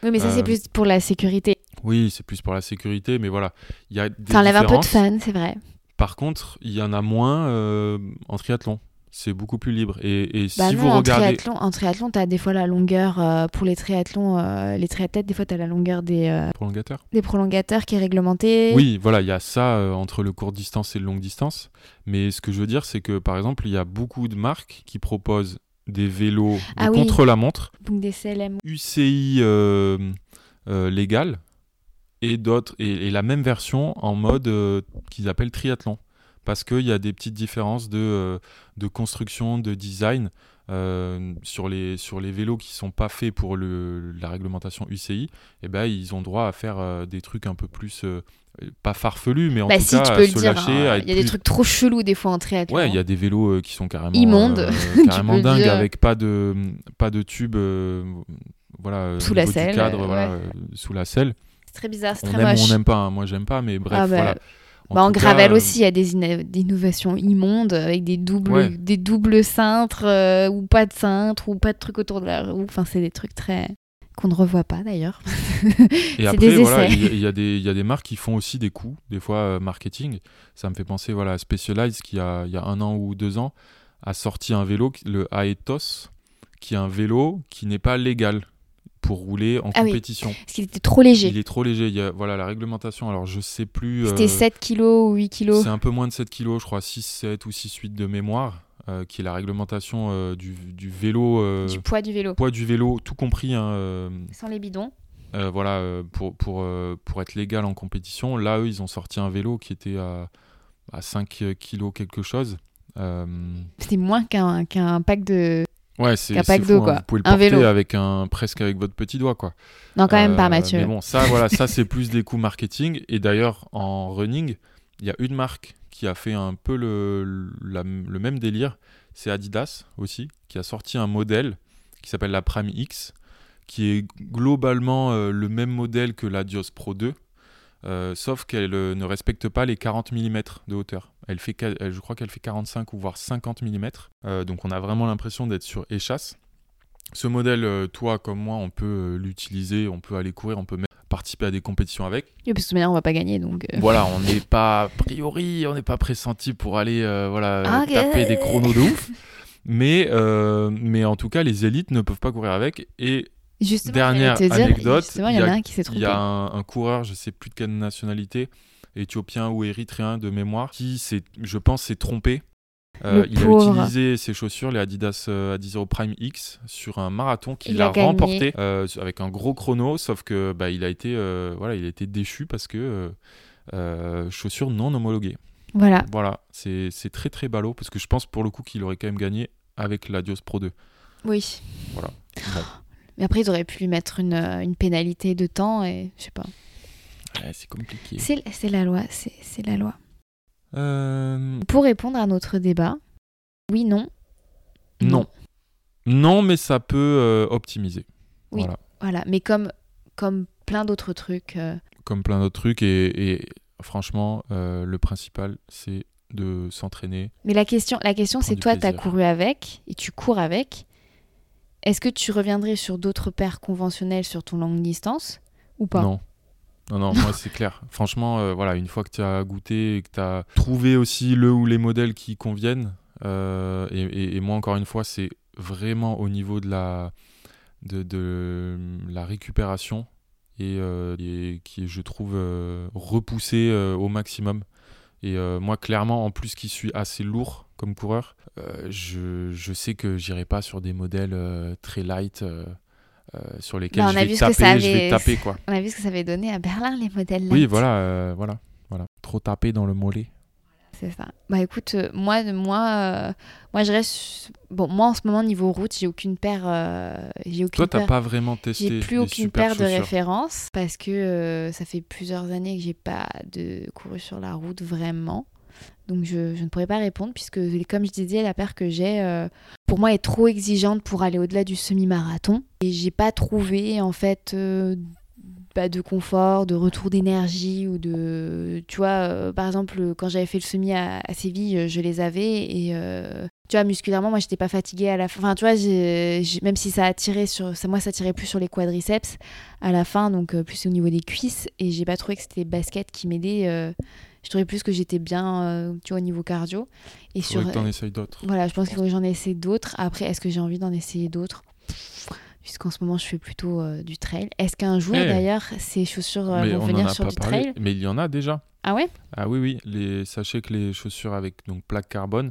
oui, mais ça, c'est plus pour la sécurité. Oui, c'est plus pour la sécurité, mais voilà. Il y a des Ça enlève un peu de fun, c'est vrai. Par contre, il y en a moins en triathlon. C'est beaucoup plus libre. Et, et Bah si non, vous en regardez. triathlon, en triathlon, t'as des fois la longueur euh, pour les triathlons, euh, les triathlètes, des fois t'as la longueur des, euh, Prolongateur des prolongateurs qui est réglementée. Oui, voilà, il y a ça euh, entre le court distance et le longue distance. Mais ce que je veux dire, c'est que par exemple, il y a beaucoup de marques qui proposent des vélos Ah oui. contre-la-montre, Donc des CLM. UCI légal, et d'autres, et, et la même version en mode qu'ils appellent triathlon. Parce qu'il y a des petites différences de, euh, de construction, de design euh, sur, les, sur les vélos qui sont pas faits pour le, la réglementation UCI. Et ben, ils ont droit à faire euh, des trucs un peu plus, euh, pas farfelus, mais en Bah tout si, cas tu à le se dire. lâcher. hein. Il y a des trucs trop chelous des fois en triathlon. Ouais, il y a des vélos qui sont carrément Immondes, <laughs> carrément dingues dire. avec pas de pas de tube voilà Sous la selle, cadre, voilà, sous la selle. C'est très bizarre, c'est très aime moche. on n'aime pas, hein. moi j'aime pas mais bref Ah bah, voilà. Bah, en tout gravel cas, euh, aussi, il y a des, inno- des innovations immondes avec des doubles, Ouais. des doubles cintres euh, ou pas de cintre ou pas de trucs autour de la roue. Enfin, c'est des trucs très qu'on ne revoit pas d'ailleurs. <laughs> Et après, des voilà, il y, y y a des marques qui font aussi des coups, des fois euh, marketing. Ça me fait penser voilà, à Specialized qui, a, il y a un an ou deux ans, a sorti un vélo, le Aetos, qui est un vélo qui n'est pas légal pour rouler en Ah oui. compétition. Parce qu'il était trop léger. Il est trop léger. Il y a, voilà, la réglementation, alors je sais plus. C'était euh, 7 kilos ou 8 kilos. C'est un peu moins de 7 kilos, je crois 6, 7 ou 6, 8 de mémoire, euh, qui est la réglementation euh, du, du vélo, euh, Du poids du vélo. poids du vélo, tout compris. hein, euh, Sans les bidons. euh, voilà, pour, pour, pour être légal en compétition. Là, eux, ils ont sorti un vélo qui était à, à 5 kilos quelque chose. C'était moins qu'un qu'un pack de. Ouais, c'est fou, hein. quoi. Vous pouvez le Un porter vélo. avec un, presque avec votre petit doigt, quoi. Non, quand même pas, Euh, Mathieu. Mais bon, ça, voilà, ça c'est <laughs> plus des coups marketing. Et d'ailleurs, en running, il y a une marque qui a fait un peu le, la- le même délire. C'est Adidas aussi, qui a sorti un modèle qui s'appelle la Prime X, qui est globalement euh, le même modèle que la Dios Pro 2. Euh, sauf qu'elle euh, ne respecte pas les 40 mm de hauteur. Elle fait, je crois qu'elle fait 45 ou voire 50 mm. Euh, donc on a vraiment l'impression d'être sur échasse. Ce modèle, toi comme moi, on peut l'utiliser, on peut aller courir, on peut même participer à des compétitions avec. Oui, parce que maintenant on va pas gagner donc. euh. Voilà, on n'est pas, a priori, on n'est pas pressenti pour aller voilà, euh, Ok. taper des chronos de ouf. Mais, mais en tout cas, les élites ne peuvent pas courir avec. Et Justement, Dernière dire, anecdote, il y a qui y a un, un coureur, je sais plus de quelle nationalité, éthiopien ou érythréen de mémoire, qui, je pense, s'est trompé. Euh, il a utilisé ses chaussures, les Adidas euh, Adizero Prime X, sur un marathon qu'il Il a, remporté euh, avec un gros chrono, sauf que bah, il a été, euh, voilà, il a été déchu parce que chaussures non homologuées. Voilà. Voilà, c'est très très ballot parce que je pense pour le coup qu'il aurait quand même gagné avec la Dios Pro 2. Oui. Voilà. Bon. Mais après, ils auraient pu lui mettre une, euh, une pénalité de temps et je sais pas. Ouais, c'est compliqué. C'est la loi, c'est la loi. Euh, Pour répondre à notre débat, oui, non. non. Non, mais ça peut euh, optimiser. Oui. Voilà. Voilà, mais comme, comme plein d'autres trucs. euh, Comme plein d'autres trucs. Et, et franchement, le principal, c'est de s'entraîner. Mais la question, la question c'est toi, tu as couru avec et tu cours avec. Est-ce que tu reviendrais sur d'autres paires conventionnelles sur ton longue distance ou pas? Non. Non, non, <laughs> moi c'est clair. Franchement, euh, voilà, une fois que tu as goûté et que tu as trouvé aussi le ou les modèles qui conviennent, euh, et, et- et moi encore une fois, c'est vraiment au niveau de la, de, de la récupération et, euh, et qui est, je trouve, repoussé euh, au maximum. Et euh, moi, clairement, en plus qui suis assez lourd comme coureur, euh, je, je sais que j'irai pas sur des modèles euh, très light. sur lesquels je a vais taper, je vais taper quoi. On a vu ce que ça avait donné à Berlin les modèles Oui, light. voilà, euh, voilà, voilà. Trop tapé dans le mollet. C'est ça. Bah écoute, euh, moi, moi, euh, moi je reste. Bon, moi en ce moment niveau route, j'ai aucune paire. euh, j'ai aucune Toi, t'as paire- pas vraiment testé J'ai plus des aucune paire de référence parce que euh, ça fait plusieurs années que j'ai pas de couru sur la route vraiment. Donc je, je ne pourrais pas répondre puisque comme je disais la paire que j'ai euh, pour moi est trop exigeante pour aller au-delà du semi-marathon et j'ai pas trouvé en fait euh, bah, de confort, de retour d'énergie ou de tu vois euh, par exemple quand j'avais fait le semi à, à Séville, euh, je les avais et euh, tu vois musculairement moi j'étais pas fatiguée à la fin. Enfin tu vois même si ça a tiré sur ça moi ça tirait plus sur les quadriceps à la fin donc plus au niveau des cuisses et j'ai pas trouvé que c'était les baskets qui m'aidaient euh, je trouvais plus que j'étais bien euh, tu vois au niveau cardio et sur que t'en essayes d'autres. voilà, je pense qu'il faut que j'en essaie d'autres. Après, est-ce que j'ai envie d'en essayer d'autres? Puisqu'en ce moment, je fais plutôt euh, du trail. Est-ce qu'un jour, Eh. d'ailleurs, ces chaussures euh, vont on venir sur du parlé. trail? Mais il y en a déjà. Ah ouais? Ah oui, oui. Les... Sachez que les chaussures avec donc plaque carbone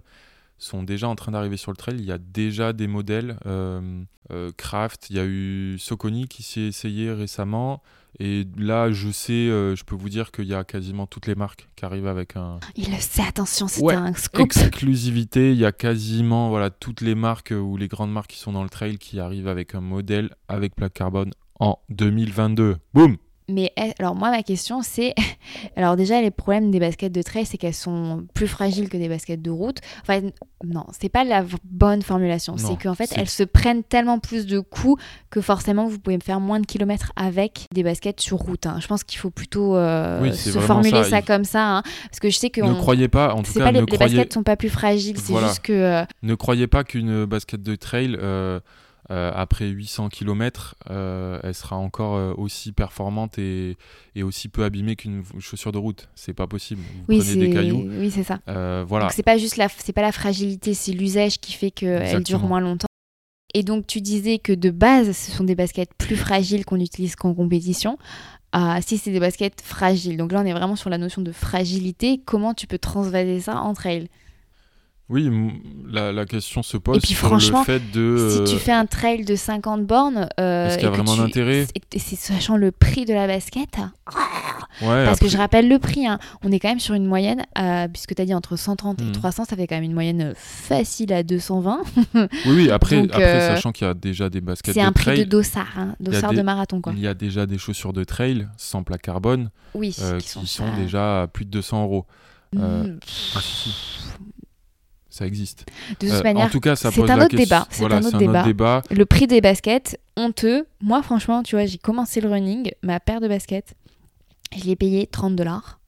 sont déjà en train d'arriver sur le trail. Il y a déjà des modèles. euh, euh, Kraft, il y a eu Soconi qui s'y est essayé récemment. Et là, je sais, euh, je peux vous dire qu'il y a quasiment toutes les marques qui arrivent avec un, Il le sait, attention, c'est Ouais, un scoop. exclusivité. Il y a quasiment voilà, toutes les marques euh, ou les grandes marques qui sont dans le trail qui arrivent avec un modèle avec plaque carbone en 2022. Boum Mais alors, moi, ma question, c'est. <laughs> Alors, déjà, les problèmes des baskets de trail, c'est qu'elles sont plus fragiles que des baskets de route. Enfin, non, c'est pas la bonne formulation. C'est qu'en fait, elles se prennent tellement plus de coups que forcément, vous pouvez faire moins de kilomètres avec des baskets sur route. hein. Je pense qu'il faut plutôt euh, Oui, se formuler ça. ça, Il- comme ça. hein. parce que je sais que. Ne on- croyez pas, en tout cas, pas les, ne, les croyez, baskets sont pas plus fragiles, c'est Voilà. juste que euh, ne croyez pas qu'une basket de trail, euh, euh, après 800 km, elle sera encore euh, aussi performante et, et aussi peu abîmée qu'une chaussure de route. C'est pas possible. Vous oui, prenez des c'est cailloux. oui, c'est ça. euh, voilà. Donc c'est pas juste la c'est pas la fragilité, c'est l'usage qui fait qu'elle dure moins longtemps. Et donc tu disais que de base, ce sont des baskets plus fragiles qu'on utilise qu'en compétition. Ah, si c'est des baskets fragiles, donc là on est vraiment sur la notion de fragilité. Comment tu peux transvaser ça en trail Oui, la, la question se pose Et puis sur franchement, le fait de. Si tu fais un trail de 50 bornes, euh, Est-ce qu'il y a et vraiment tu- et- et c'est sachant le prix de la basket, ouais, Parce que je rappelle le prix, hein. on est quand même sur une moyenne, euh, puisque tu as dit entre 130 et Mhm. 300, ça fait quand même une moyenne euh, facile à 220. Oui, oui, après, Donc, après euh, sachant qu'il y a déjà des baskets C'est de un prix de dossard, hein, dossard des- de marathon quoi. il y a déjà des chaussures de trail sans plaque carbone Oui, qui qui sont, déjà à plus de 200 euros. Mhm. Ah, si, si. Ça existe. De toute Euh, manière, en tout cas, ça c'est un autre débat, Voilà, un autre un débat. autre débat. le prix des baskets, honteux. Moi, franchement, tu vois, j'ai commencé le running, ma paire de baskets, je l'ai payé 30 dollars.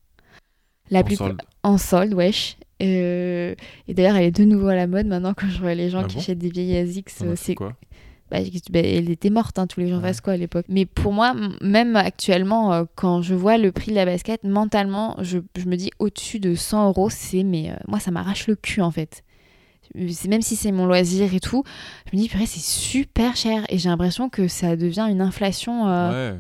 La En plus solde. en solde, wesh. Euh, et d'ailleurs, elle est de nouveau à la mode maintenant quand je vois les gens Ah qui bon achètent des vieilles ASICS. Euh, C'est quoi? Bah, bah, elle était morte, hein, tous les gens Ouais. quoi à l'époque. Mais pour moi, même actuellement, euh, quand je vois le prix de la basket, mentalement, je, je me dis au-dessus de 100 euros, c'est mais euh, moi ça m'arrache le cul en fait. C'est même si c'est mon loisir et tout, je me dis purée c'est super cher et j'ai l'impression que ça devient une inflation. euh, Ouais.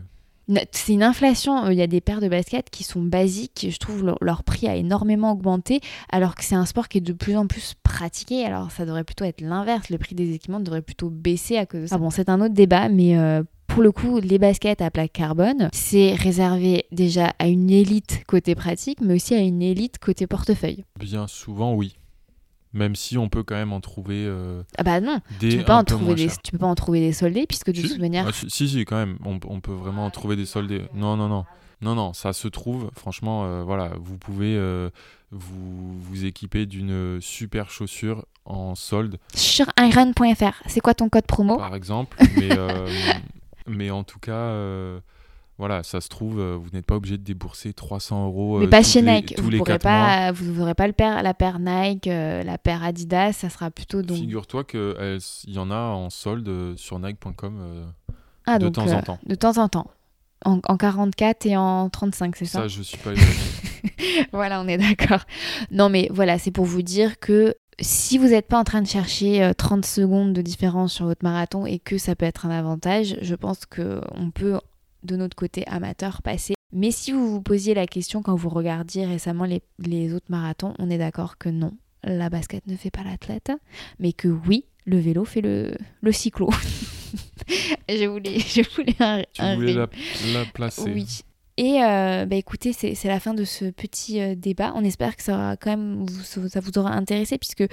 C'est une inflation. Euh, Il y a des paires de baskets qui sont basiques. Je trouve leur, leur prix a énormément augmenté, alors que c'est un sport qui est de plus en plus pratiqué. Alors ça devrait plutôt être l'inverse. Le prix des équipements devrait plutôt baisser à cause de ça. Ah bon, c'est un autre débat, mais euh, pour le coup, les baskets à plaque carbone, c'est réservé déjà à une élite côté pratique, mais aussi à une élite côté portefeuille. Bien souvent, oui. Même si on peut quand même en trouver euh, Ah bah non, des tu peux, pas en trouver des, tu peux pas en trouver des soldés, puisque de Si. toute manière, Ah, si, si, si, quand même. On, on peut vraiment en trouver des soldés. Non, non, non. Non, non, ça se trouve. Franchement, euh, voilà, vous pouvez euh, vous, vous équiper d'une super chaussure en solde, sur iron.fr, c'est quoi ton code promo? Par exemple. <laughs> mais, mais en tout cas, voilà, ça se trouve, euh, vous n'êtes pas obligé de débourser 300 euros. Mais euh, pas toutes chez les- Nike. Vous mois. pas, vous n'aurez pas le paire, la paire Nike, euh, la paire Adidas. Ça sera plutôt donc. Figure-toi qu'il y en a en solde sur Nike.com. Ah, de donc, temps en temps. De temps en temps. En, en 44 et en 35, c'est ça? Ça, je suis pas. <laughs> Voilà, on est d'accord. Non, mais voilà, c'est pour vous dire que si vous n'êtes pas en train de chercher euh, 30 secondes de différence sur votre marathon et que ça peut être un avantage, je pense qu'on peut, de notre côté amateur, passer. Mais si vous vous posiez la question quand vous regardiez récemment les, les autres marathons, on est d'accord que non, la basket ne fait pas l'athlète, mais que oui, le vélo fait le, le cyclo. <laughs> je voulais, je voulais un, tu un voulais la, la placer. Oui. Et euh, bah écoutez, c'est c'est la fin de ce petit euh, débat. On espère que ça aura quand même vous, ça vous aura intéressé puisque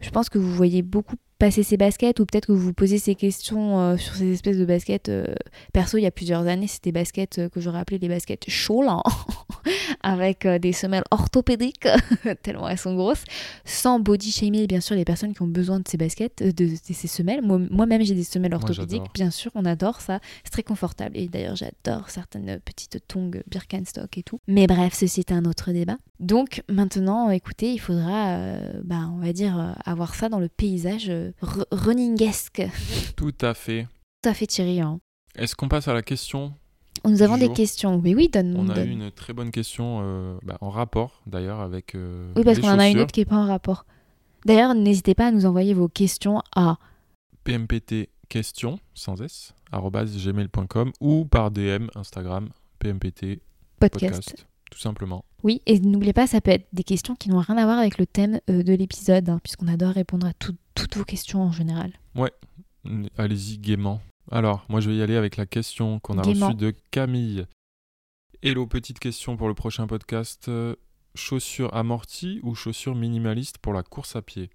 je pense que vous voyez beaucoup passer ces baskets ou peut-être que vous vous posez ces questions euh, sur ces espèces de baskets. euh, Perso, il y a plusieurs années, c'était des baskets euh, que j'aurais appelé les baskets Cholan <laughs> avec euh, des semelles orthopédiques <laughs> tellement elles sont grosses, sans body shaming bien sûr les personnes qui ont besoin de ces baskets, de, de ces semelles. Moi- Moi-même j'ai des semelles orthopédiques, bien sûr, on adore ça. C'est très confortable. Et d'ailleurs, j'adore certaines petites tongs Birkenstock et tout. Mais bref, ceci est un autre débat. Donc maintenant, écoutez, il faudra, bah, on va dire, avoir ça dans le paysage runningesque. Tout à fait. Tout à fait Thierry. hein. Est-ce qu'on passe à la question Nous avons des questions. Oui, oui, donne On a donne. eu une très bonne question euh, bah, en rapport d'ailleurs avec. euh, Oui, parce qu'on en a une autre qui n'est pas en rapport. D'ailleurs, n'hésitez pas à nous envoyer vos questions à PMPT question sans s gmail.com ou par DM Instagram PMPT podcast. podcast tout simplement. Oui, et n'oubliez pas, ça peut être des questions qui n'ont rien à voir avec le thème euh, de l'épisode, hein, puisqu'on adore répondre à tout- toutes vos questions en général. Mm, Allez-y gaiement. Alors, moi je vais y aller avec la question qu'on a Gaiement. reçue de Camille. Hello, petite question pour le prochain podcast. Euh, Chaussures amorties ou chaussures minimalistes pour la course à pied?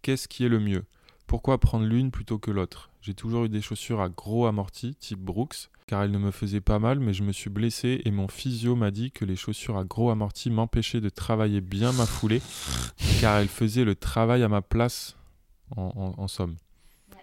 Qu'est-ce qui est le mieux? Pourquoi prendre l'une plutôt que l'autre? J'ai toujours eu des chaussures à gros amortis, type Brooks, car elles ne me faisaient pas mal, mais je me suis blessé et mon physio m'a dit que les chaussures à gros amortis m'empêchaient de travailler bien ma foulée, car elles faisaient le travail à ma place, en, en- en somme.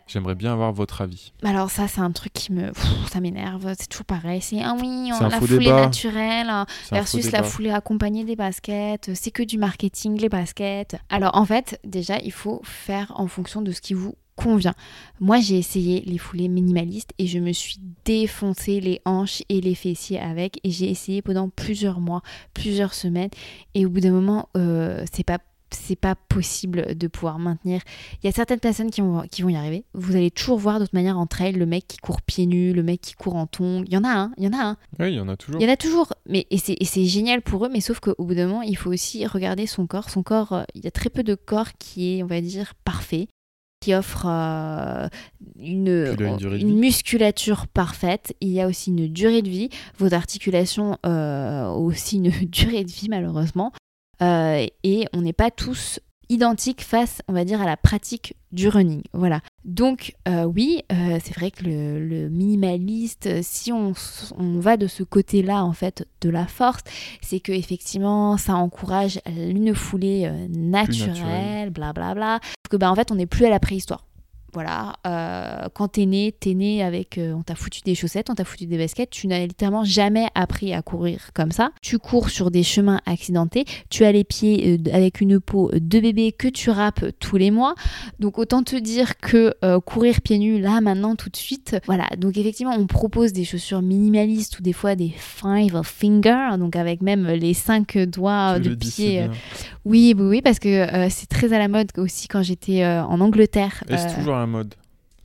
J'aimerais bien avoir votre avis. Alors ça, c'est un truc qui me... Pff, ça m'énerve, c'est toujours pareil. C'est, ah oui, un la foulée débat. naturelle hein, versus la foulée accompagnée des baskets. C'est que du marketing, les baskets. Alors en fait, déjà, il faut faire en fonction de ce qui vous convient. Moi, j'ai essayé les foulées minimalistes et je me suis défoncé les hanches et les fessiers avec. Et j'ai essayé pendant plusieurs mois, plusieurs semaines. Et au bout d'un moment, euh, c'est pas c'est pas possible de pouvoir maintenir. Il y a certaines personnes qui vont, qui vont y arriver. Vous allez toujours voir d'autres manières en trail le mec qui court pieds nus, le mec qui court en tongs. Il y en a un, il y en a un. Oui, il y en a toujours. Il y en a toujours, mais et c'est génial pour eux, mais sauf qu'au bout d'un moment, il faut aussi regarder son corps. Son corps, euh, il y a très peu de corps qui est, on va dire, parfait, qui offre euh, une, musculature parfaite. Il y a aussi une durée de vie. Vos articulations euh, ont aussi une <laughs> durée de vie, malheureusement. Euh, et on n'est pas tous identiques face, on va dire, à la pratique du running. Voilà. Donc euh, oui, euh, c'est vrai que le, le minimaliste, si on, va de ce côté-là en fait de la force, c'est que effectivement ça encourage une foulée euh, naturelle, blablabla. Que ben en fait on n'est plus à la préhistoire. Voilà, euh, quand t'es né, t'es né avec, euh, on t'a foutu des chaussettes, on t'a foutu des baskets, tu n'as littéralement jamais appris à courir comme ça. Tu cours sur des chemins accidentés, tu as les pieds euh, avec une peau de bébé que tu râpes tous les mois. Donc autant te dire que euh, courir pieds nus là maintenant tout de suite, voilà. Donc effectivement on propose des chaussures minimalistes ou des fois des five finger, donc avec même les cinq doigts Tu de pied. Oui, oui, oui, parce que c'est très à la mode aussi quand j'étais en Angleterre. Euh, toujours la mode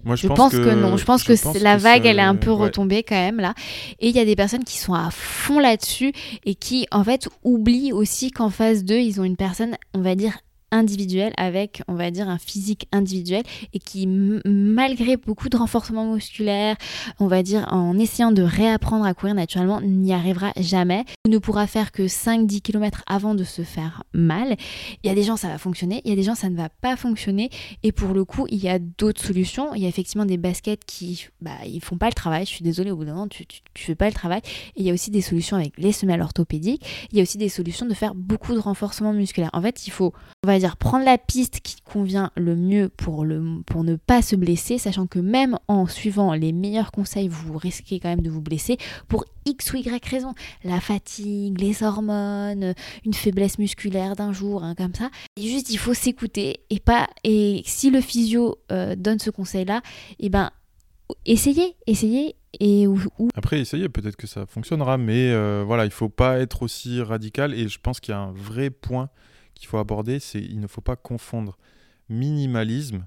Moi, je, je pense, que, non. Je pense que la que vague, elle est un peu ouais. retombée quand même là. Et il y a des personnes qui sont à fond là-dessus et qui, en fait, oublient aussi qu'en face d'eux, ils ont une personne, on va dire, individuelle avec, on va dire, un physique individuel et qui, malgré beaucoup de renforcement musculaire, on va dire, en essayant de réapprendre à courir naturellement, n'y arrivera jamais. Ne pourra faire que 5-10 km avant de se faire mal. Il y a des gens, ça va fonctionner. Il y a des gens, ça ne va pas fonctionner. Et pour le coup, il y a d'autres solutions. Il y a effectivement des baskets qui, bah, ils font pas le travail. Je suis désolée, au bout d'un moment, tu, tu, tu fais pas le travail. Et il y a aussi des solutions avec les semelles orthopédiques. Il y a aussi des solutions de faire beaucoup de renforcement musculaire. En fait, il faut, on va dire, prendre la piste qui convient le mieux pour, le, pour ne pas se blesser, sachant que même en suivant les meilleurs conseils, vous risquez quand même de vous blesser pour X ou Y raison. La fatigue, les hormones, une faiblesse musculaire d'un jour, hein, comme ça. Juste, il faut s'écouter et pas. Et si le physio euh, donne ce conseil-là, et ben, essayez, essayez. Et ou- Après, essayez, peut-être que ça fonctionnera, mais euh, voilà, il faut pas être aussi radical. Et je pense qu'il y a un vrai point qu'il faut aborder, c'est il ne faut pas confondre minimalisme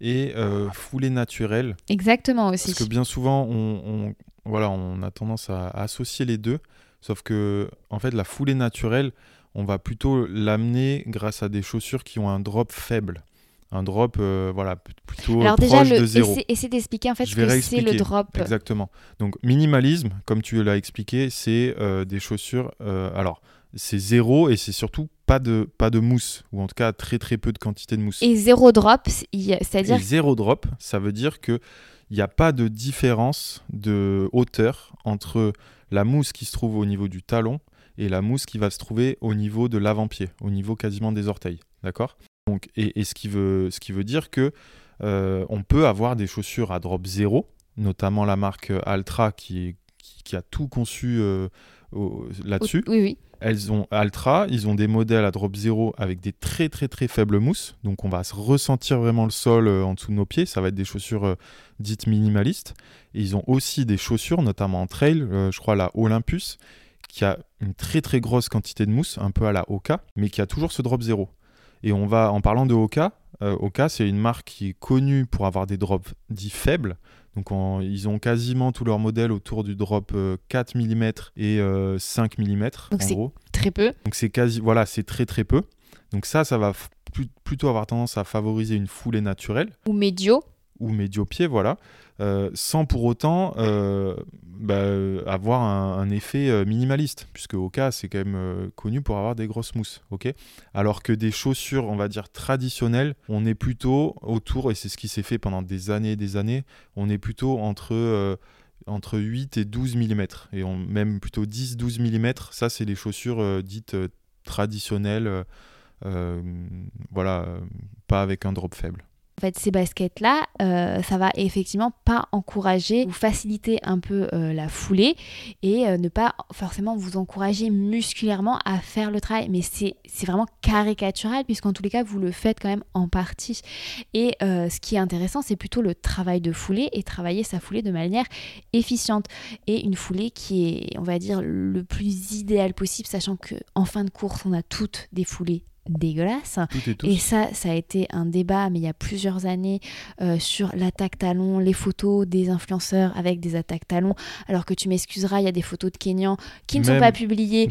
et euh, foulée naturelle. exactement aussi. Parce que bien souvent, on, on- voilà, on a tendance à, à associer les deux. Sauf que, en fait, la foulée naturelle, on va plutôt l'amener grâce à des chaussures qui ont un drop faible. Un drop, euh, voilà, plutôt Alors déjà, proche le, de zéro. essaie, essaie d'expliquer en fait Je ce que c'est le réexpliquer. drop. Exactement. Donc minimalisme, comme tu l'as expliqué, c'est euh, des chaussures. euh, alors c'est zéro et c'est surtout pas de pas de mousse ou en tout cas très très peu de quantité de mousse. Et zéro drop, c'est-à-dire zéro drop, ça veut dire que il n'y a pas de différence de hauteur entre la mousse qui se trouve au niveau du talon et la mousse qui va se trouver au niveau de l'avant-pied, au niveau quasiment des orteils. D'accord? Donc, et, et ce, qui veut, ce qui veut dire que euh, on peut avoir des chaussures à drop zéro, notamment la marque Altra qui, qui, qui a tout conçu euh, là-dessus. Oui, oui. Elles ont Altra, ils ont des modèles à drop 0 avec des très très très faibles mousses. Donc on va se ressentir vraiment le sol euh, en dessous de nos pieds. Ça va être des chaussures euh, dites minimalistes. Et ils ont aussi des chaussures, notamment en trail, euh, je crois la Olympus, qui a une très très grosse quantité de mousse, un peu à la Oka, mais qui a toujours ce drop 0. Et on va, en parlant de Oka, Oka c'est une marque qui est connue pour avoir des drops dits faibles. Donc en- ils ont quasiment tous leurs modèles autour du drop euh, 4 mm et euh, 5 mm Donc en c'est- gros. Très peu. Donc c'est quasi, voilà, c'est très très peu. Donc ça, ça va plutôt avoir tendance à favoriser une foulée naturelle Ou médio. Ou médio-pied, voilà, euh, sans pour autant euh, bah, avoir un, effet euh, minimaliste, puisque Oka c'est quand même connu pour avoir des grosses mousses, ok? Alors que des chaussures, on va dire traditionnelles, on est plutôt autour, et c'est ce qui s'est fait pendant des années et des années, on est plutôt entre entre 8 et 12 mm, et on, même plutôt 10-12 mm, ça c'est les chaussures dites traditionnelles, voilà, pas avec un drop faible. En fait, ces baskets-là, euh, ça va effectivement pas encourager ou faciliter un peu euh, la foulée et euh, ne pas forcément vous encourager musculairement à faire le travail. Mais c'est vraiment caricatural puisqu'en tous les cas, vous le faites quand même en partie. Et ce qui est intéressant, c'est plutôt le travail de foulée et travailler sa foulée de manière efficiente. Et une foulée qui est, on va dire, le plus idéal possible, sachant que en fin de course, on a toutes des foulées dégueulasses. Tout et ça, ça a été un débat, mais il y a plusieurs années, euh, sur l'attaque talon, les photos des influenceurs avec des attaques talons. Alors que tu m'excuseras, il y a des photos de Kenyans qui ne sont Même- pas publiées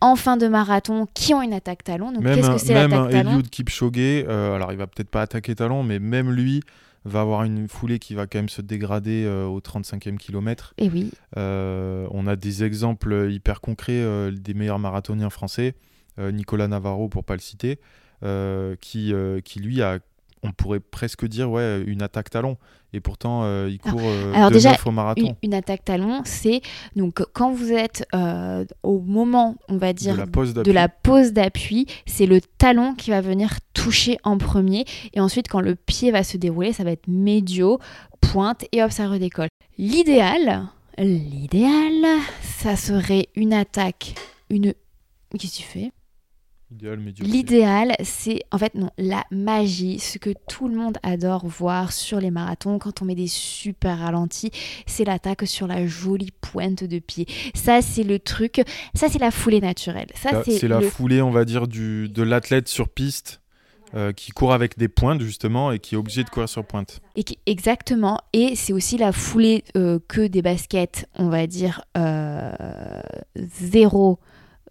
en fin de marathon, qui ont une attaque talon. Donc même qu'est-ce que c'est même l'attaque talon Eliud Kipchoge, euh, alors il va peut-être pas attaquer talon, mais même lui va avoir une foulée qui va quand même se dégrader euh, au 35e kilomètre. Et oui, Euh, on a des exemples hyper concrets des meilleurs marathoniens français, Nicolas Navarro pour pas le citer, euh, qui, euh, qui lui a, on pourrait presque dire, ouais, une attaque talon. Et pourtant, euh, il court euh, alors de déjà, au marathon. une, une attaque talon, c'est donc quand vous êtes euh, au moment, on va dire, de la pose d'appui. c'est le talon qui va venir toucher en premier. Et ensuite, quand le pied va se dérouler, ça va être médio, pointe et hop, ça redécolle. L'idéal, l'idéal, ça serait une attaque, une... Qu'est-ce que tu fais? L'idéal, c'est en fait non, la magie, ce que tout le monde adore voir sur les marathons quand on met des super ralentis, c'est l'attaque sur la jolie pointe de pied. Ça, c'est le truc, ça, c'est la foulée naturelle. Ça, Là, c'est C'est la le foulée, on va dire, du, de l'athlète sur piste euh, qui court avec des pointes, justement, et qui est obligé de courir sur pointe. Et qui- exactement. Et c'est aussi la foulée euh, que des baskets, on va dire, euh, zéro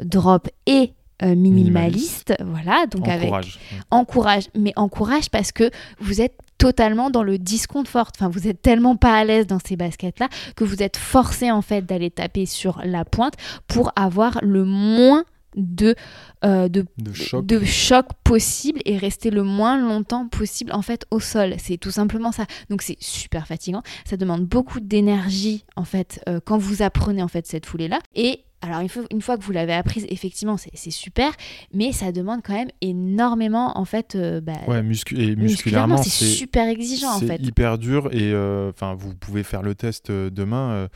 drop et euh, minimaliste. Voilà, donc avec Encourage. encourage, mais encourage parce que vous êtes totalement dans le disconfort. Enfin, vous êtes tellement pas à l'aise dans ces baskets-là que vous êtes forcé en fait d'aller taper sur la pointe pour avoir le moins de, euh, de De choc. de choc possible et rester le moins longtemps possible en fait au sol. C'est tout simplement ça. Donc c'est super fatigant. Ça demande beaucoup d'énergie en fait euh, quand vous apprenez en fait cette foulée là. Et Alors une fois, une fois que vous l'avez apprise, effectivement, c'est c'est super, mais ça demande quand même énormément, en fait, euh, bah, Ouais, muscu- et musculairement, c'est c'est super exigeant, en c'est fait. hyper dur et euh, enfin vous pouvez faire le test euh, demain.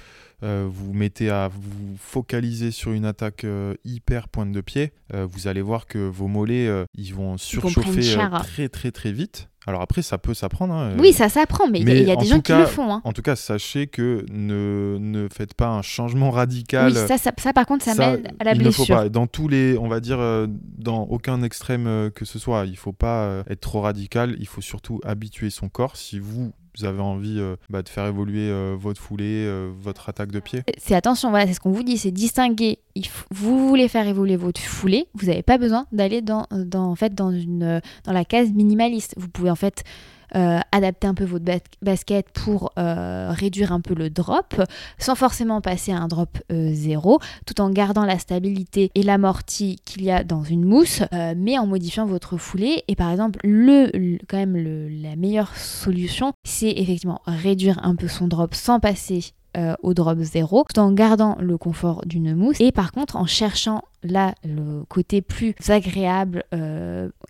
euh, vous mettez à vous focaliser sur une attaque hyper pointe de pied. vous allez voir que vos mollets ils vont Ils vont surchauffer très très très vite. Alors après ça peut s'apprendre. hein, euh, Oui, ça s'apprend, mais il y a- des gens qui le font. Hein. En tout cas, sachez que ne, ne faites pas un changement radical. Oui, ça, ça, ça, par contre, ça, mène à la il ne faut pas. Dans tous les, on va dire, euh, dans aucun extrême euh, que ce soit, il faut pas euh, être trop radical. Il faut surtout habituer son corps. Si vous, vous avez envie euh, bah, de faire évoluer euh, votre foulée, euh, votre attaque de pied. C'est attention, voilà, c'est ce qu'on vous dit, c'est distinguer. Vous voulez faire évoluer votre foulée, vous n'avez pas besoin d'aller dans, dans la case minimaliste. Vous pouvez en fait euh, adapter un peu votre bas- basket pour euh, réduire un peu le drop, sans forcément passer à un drop euh, zéro, tout en gardant la stabilité et l'amorti qu'il y a dans une mousse, mais en modifiant votre foulée. Et par exemple, le, quand même la meilleure solution, c'est effectivement réduire un peu son drop sans passer au drop 0 tout en gardant le confort d'une mousse et par contre en cherchant là le côté plus agréable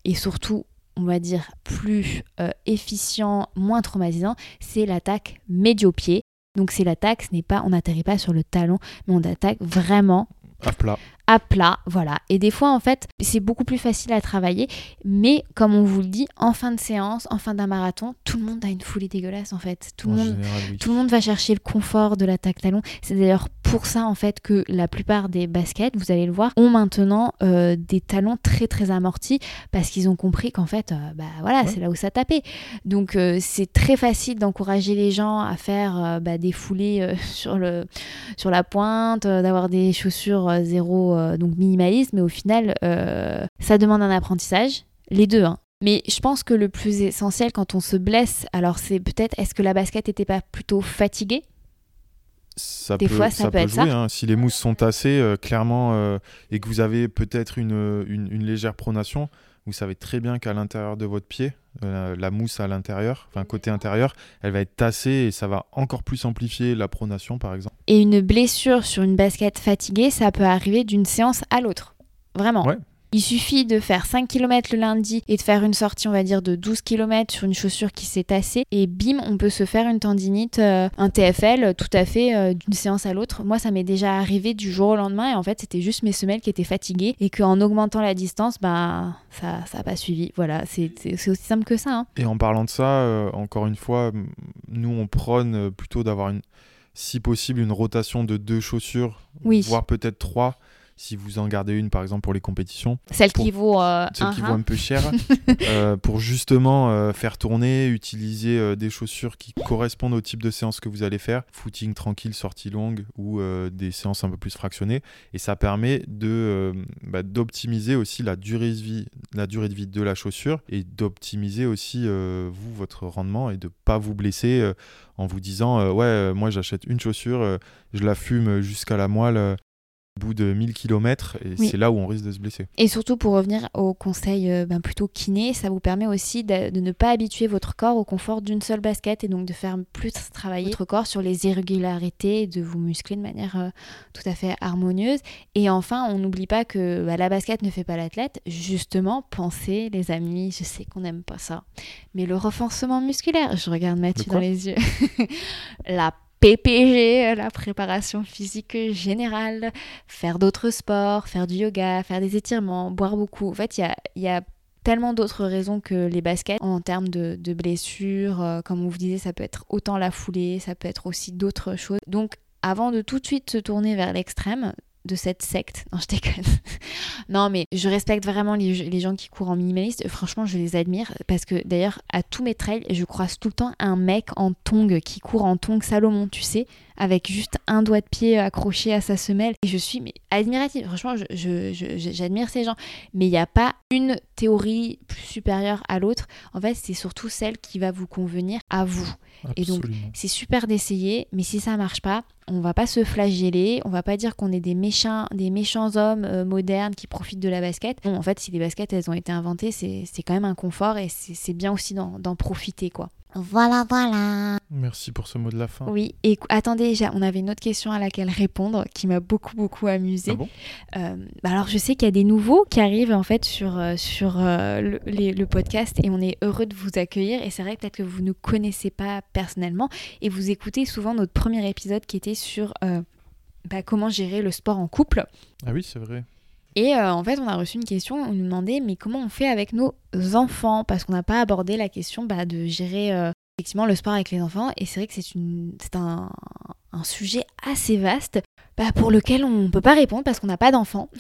et surtout on va dire plus euh, efficient, moins traumatisant, c'est l'attaque médio-pied. Donc c'est l'attaque, ce n'est pas, on n'atterrit pas sur le talon, mais on attaque vraiment À plat. À plat, voilà. Et des fois, en fait, c'est beaucoup plus facile à travailler, mais comme on vous le dit, en fin de séance, en fin d'un marathon, tout le monde a une foulée dégueulasse, en fait. Tout le monde général, oui. tout le monde va chercher le confort de l'attaque talon. C'est d'ailleurs pour ça en fait que la plupart des baskets, vous allez le voir, ont maintenant euh, des talons très très amortis parce qu'ils ont compris qu'en fait, euh, bah voilà, Ouais. c'est là où ça tapait. Donc euh, c'est très facile d'encourager les gens à faire bah, des foulées <laughs> sur le sur la pointe, d'avoir des chaussures zéro euh, donc minimalistes, mais au final, euh, ça demande un apprentissage. Les deux, hein. Mais je pense que le plus essentiel quand on se blesse, alors c'est peut-être est-ce que la basket n'était pas plutôt fatiguée? Ça Des peut, fois, ça peut être jouer. ça. hein. Si les mousses sont tassées, euh, clairement, euh, et que vous avez peut-être une, une, une légère pronation, vous savez très bien qu'à l'intérieur de votre pied, euh, la mousse à l'intérieur, enfin côté intérieur, elle va être tassée et ça va encore plus amplifier la pronation, par exemple. Et une blessure sur une basket fatiguée, ça peut arriver d'une séance à l'autre. Vraiment. Ouais. Il suffit de faire 5 km le lundi et de faire une sortie, on va dire, de 12 km sur une chaussure qui s'est tassée. Et bim, on peut se faire une tendinite, euh, un TFL, tout à fait, euh, d'une séance à l'autre. Moi, ça m'est déjà arrivé du jour au lendemain. Et en fait, c'était juste mes semelles qui étaient fatiguées. Et qu'en augmentant la distance, bah, ça n'a pas suivi. Voilà, c'est aussi simple que ça. hein. Et en parlant de ça, euh, encore une fois, nous on prône plutôt d'avoir une, si possible, une rotation de deux chaussures, Oui. voire peut-être trois, si vous en gardez une par exemple pour les compétitions. Celle Pour- qui vaut euh, un qui vaut un peu cher, <laughs> euh, pour justement euh, faire tourner, utiliser euh, des chaussures qui correspondent au type de séance que vous allez faire, footing tranquille, sortie longue ou des séances un peu plus fractionnées. Et ça permet de bah, d'optimiser aussi la durée de vie, la durée de vie de la chaussure et d'optimiser aussi vous votre rendement et de pas vous blesser en vous disant ouais moi j'achète une chaussure, je la fume jusqu'à la moelle. Au bout de 1000 km et Oui. c'est là où on risque de se blesser. Et surtout pour revenir au conseil euh, ben, plutôt kiné, ça vous permet aussi de, de ne pas habituer votre corps au confort d'une seule basket et donc de faire plus travailler votre corps sur les irrégularités de vous muscler de manière euh, tout à fait harmonieuse. Et enfin, on n'oublie pas que bah, la basket ne fait pas l'athlète. Justement, pensez les amis, je sais qu'on n'aime pas ça, mais le renforcement musculaire, je regarde Mathieu dans les yeux, <laughs> la PPG, la préparation physique générale, faire d'autres sports, faire du yoga, faire des étirements, boire beaucoup. En fait, il y a, tellement d'autres raisons que les baskets en termes de, de blessures. euh, comme on vous disait, ça peut être autant la foulée, ça peut être aussi d'autres choses. Donc, avant de tout de suite se tourner vers l'extrême de cette secte, non, je déconne. <laughs> non, mais je respecte vraiment les, les gens qui courent en minimaliste. Franchement, je les admire parce que d'ailleurs, à tous mes trails, je croise tout le temps un mec en tongue qui court en tongue Salomon, tu sais avec juste un doigt de pied accroché à sa semelle. Et je suis mais, admirative. Franchement, je- je- je- je- j'admire ces gens. Mais il n'y a pas une théorie plus supérieure à l'autre. En fait, c'est surtout celle qui va vous convenir à vous. Et donc. C'est super d'essayer, mais si ça marche pas, on va pas se flageller, on va pas dire qu'on est des méchants, des méchants hommes euh, modernes qui profitent de la basket. Non, en fait, si les baskets elles ont été inventées, c'est quand même un confort et c'est bien aussi d'en profiter quoi. Voilà, voilà. Merci pour ce mot de la fin. Oui, et attendez, j'ai- on avait une autre question à laquelle répondre qui m'a beaucoup, beaucoup amusée. Ah bon? Euh, bah alors, je sais qu'il y a des nouveaux qui arrivent en fait sur, euh, sur euh, le, les- le podcast et on est heureux de vous accueillir. Et c'est vrai que peut-être que vous ne connaissez pas personnellement et vous écoutez souvent notre premier épisode qui était sur euh, bah, comment gérer le sport en couple. Ah oui, c'est vrai. Et euh, en fait, on a reçu une question, on nous demandait mais comment on fait avec nos enfants? Parce qu'on n'a pas abordé la question bah, de gérer euh, effectivement le sport avec les enfants. Et c'est vrai que c'est un, un sujet assez vaste bah, pour lequel on ne peut pas répondre parce qu'on n'a pas d'enfants. <laughs>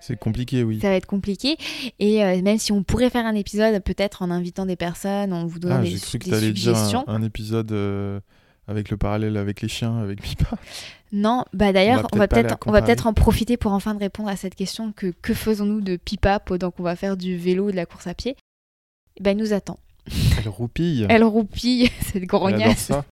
C'est compliqué, oui. Ça va être compliqué. Et euh, même si on pourrait faire un épisode, peut-être en invitant des personnes, en vous donnant Ah, des, j'ai cru que des t'allais dire suggestions. un, un épisode euh, avec le parallèle avec les chiens, avec Pipa. Non, bah d'ailleurs, on va peut-être on va peut-être en profiter pour enfin de répondre à cette question que que faisons-nous de pipa pendant qu'on va faire du vélo ou de la course à pied? Eh Ben, elle nous attend. Elle roupille. Elle roupille, <laughs> cette Elle adore grognasse. ça.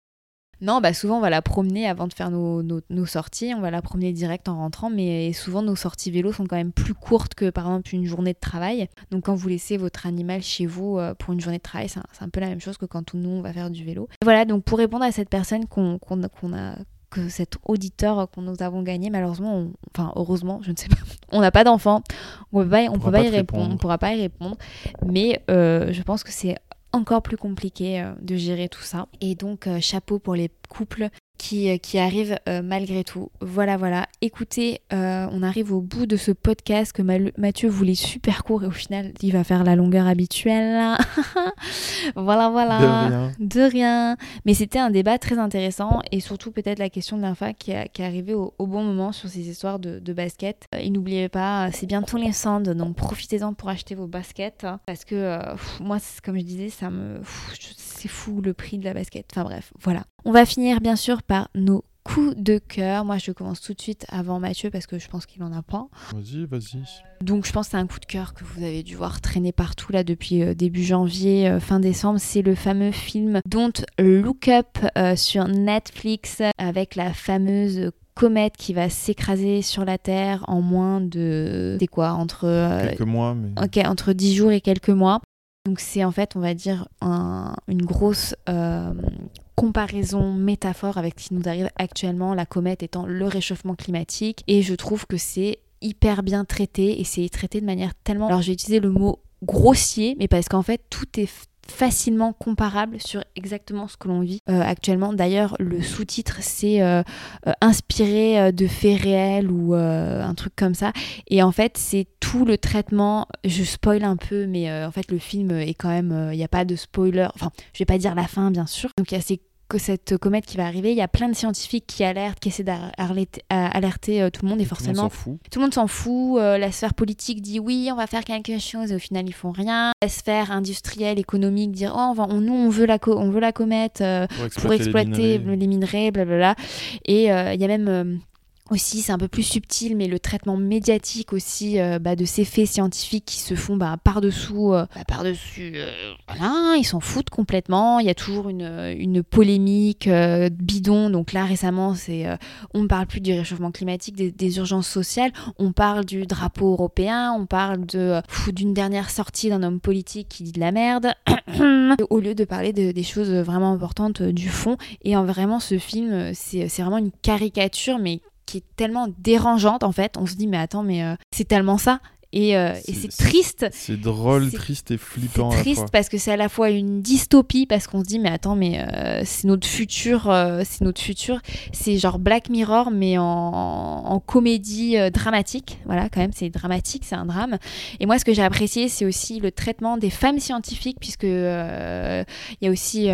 Non, bah souvent on va la promener avant de faire nos, nos, nos sorties, on va la promener direct en rentrant, mais souvent nos sorties vélo sont quand même plus courtes que par exemple une journée de travail. Donc quand vous laissez votre animal chez vous euh, pour une journée de travail, c'est un, peu la même chose que quand nous on va faire du vélo. Et voilà, donc pour répondre à cette personne qu'on qu'on- qu'on a que cet auditeur que nous avons gagné, malheureusement, on- enfin heureusement, je ne sais pas, <laughs> on n'a pas d'enfant, on peut pas, on pourra peut pas pas y répondre, répondre. on pourra pas y répondre, mais euh, je pense que c'est encore plus compliqué euh, de gérer tout ça. Et donc, euh, chapeau pour les couples qui, euh, qui arrivent euh, malgré tout. Voilà, voilà. Écoutez, euh, on arrive au bout de ce podcast que Mathieu voulait super court et au final, il va faire la longueur habituelle. <laughs> voilà, voilà. De rien. De rien. Mais c'était un débat très intéressant et surtout peut-être la question de l'infa qui, a- qui est arrivée au, au bon moment sur ces histoires de, de basket. Et n'oubliez pas, c'est bientôt les Sands, donc profitez-en pour acheter vos baskets hein, parce que euh, pff, moi, comme je disais, ça me, pff, je- c'est fou le prix de la basket. Enfin bref, voilà. On va finir bien sûr par nos coups de cœur. Moi, je commence tout de suite avant Mathieu parce que je pense qu'il en a pas. Vas-y, vas-y. Donc je pense que c'est un coup de cœur que vous avez dû voir traîner partout là depuis euh, début janvier, euh, fin décembre. C'est le fameux film Don't Look Up euh, sur Netflix avec la fameuse comète qui va s'écraser sur la Terre en moins de... C'est quoi Entre... Quelques mois, mais. Ok, entre 10 jours et quelques mois. Donc c'est en fait, on va dire, un- une grosse euh, comparaison, métaphore avec ce qui nous arrive actuellement, la comète étant le réchauffement climatique. Et je trouve que c'est hyper bien traité et c'est traité de manière tellement... Alors j'ai utilisé le mot grossier, mais parce qu'en fait tout est facilement comparable sur exactement ce que l'on vit euh, actuellement. D'ailleurs, le sous-titre, c'est euh, euh, inspiré de faits réels ou un truc comme ça. Et en fait, c'est tout le traitement. Je spoil un peu, mais en fait, le film est quand même. Il n'y a pas de spoiler. Enfin, je vais pas dire la fin, bien sûr. Donc, il y a ces que cette comète qui va arriver, il y a plein de scientifiques qui alertent, qui essaient d'alerter alerter, euh, tout le monde et forcément tout le monde s'en fout. euh, la sphère politique dit oui, on va faire quelque chose et au final ils font rien. La sphère industrielle, économique dit oh, on va- on- nous on veut la co- on veut la comète euh, Pour exploiter, pour exploiter les minerais. blablabla. Et il y a même aussi, c'est un peu plus subtil, mais le traitement médiatique aussi euh, bah, de ces faits scientifiques qui se font bah, par-dessous, euh, bah, par-dessus, euh, voilà, ils s'en foutent complètement. Il y a toujours une, une polémique euh, bidon. Donc là, récemment, c'est, euh, on ne parle plus du réchauffement climatique, des, urgences sociales. On parle du drapeau européen, on parle de, euh, d'une dernière sortie d'un homme politique qui dit de la merde, <clears throat> au lieu de parler de- des choses vraiment importantes euh, du fond. Et en vraiment, ce film, euh, c'est vraiment une caricature, mais qui est tellement dérangeante en fait. On se dit, mais attends, mais euh, c'est tellement ça. Et, euh, et C'est- c'est triste. C'est drôle, C'est- triste et C'est flippant à la triste fois. parce que c'est à la fois une dystopie parce qu'on se dit mais attends mais euh, c'est notre futur euh, c'est notre futur c'est genre Black Mirror mais en, en comédie dramatique voilà quand même c'est dramatique c'est un drame et moi ce que j'ai apprécié c'est aussi le traitement des femmes scientifiques puisque il y a aussi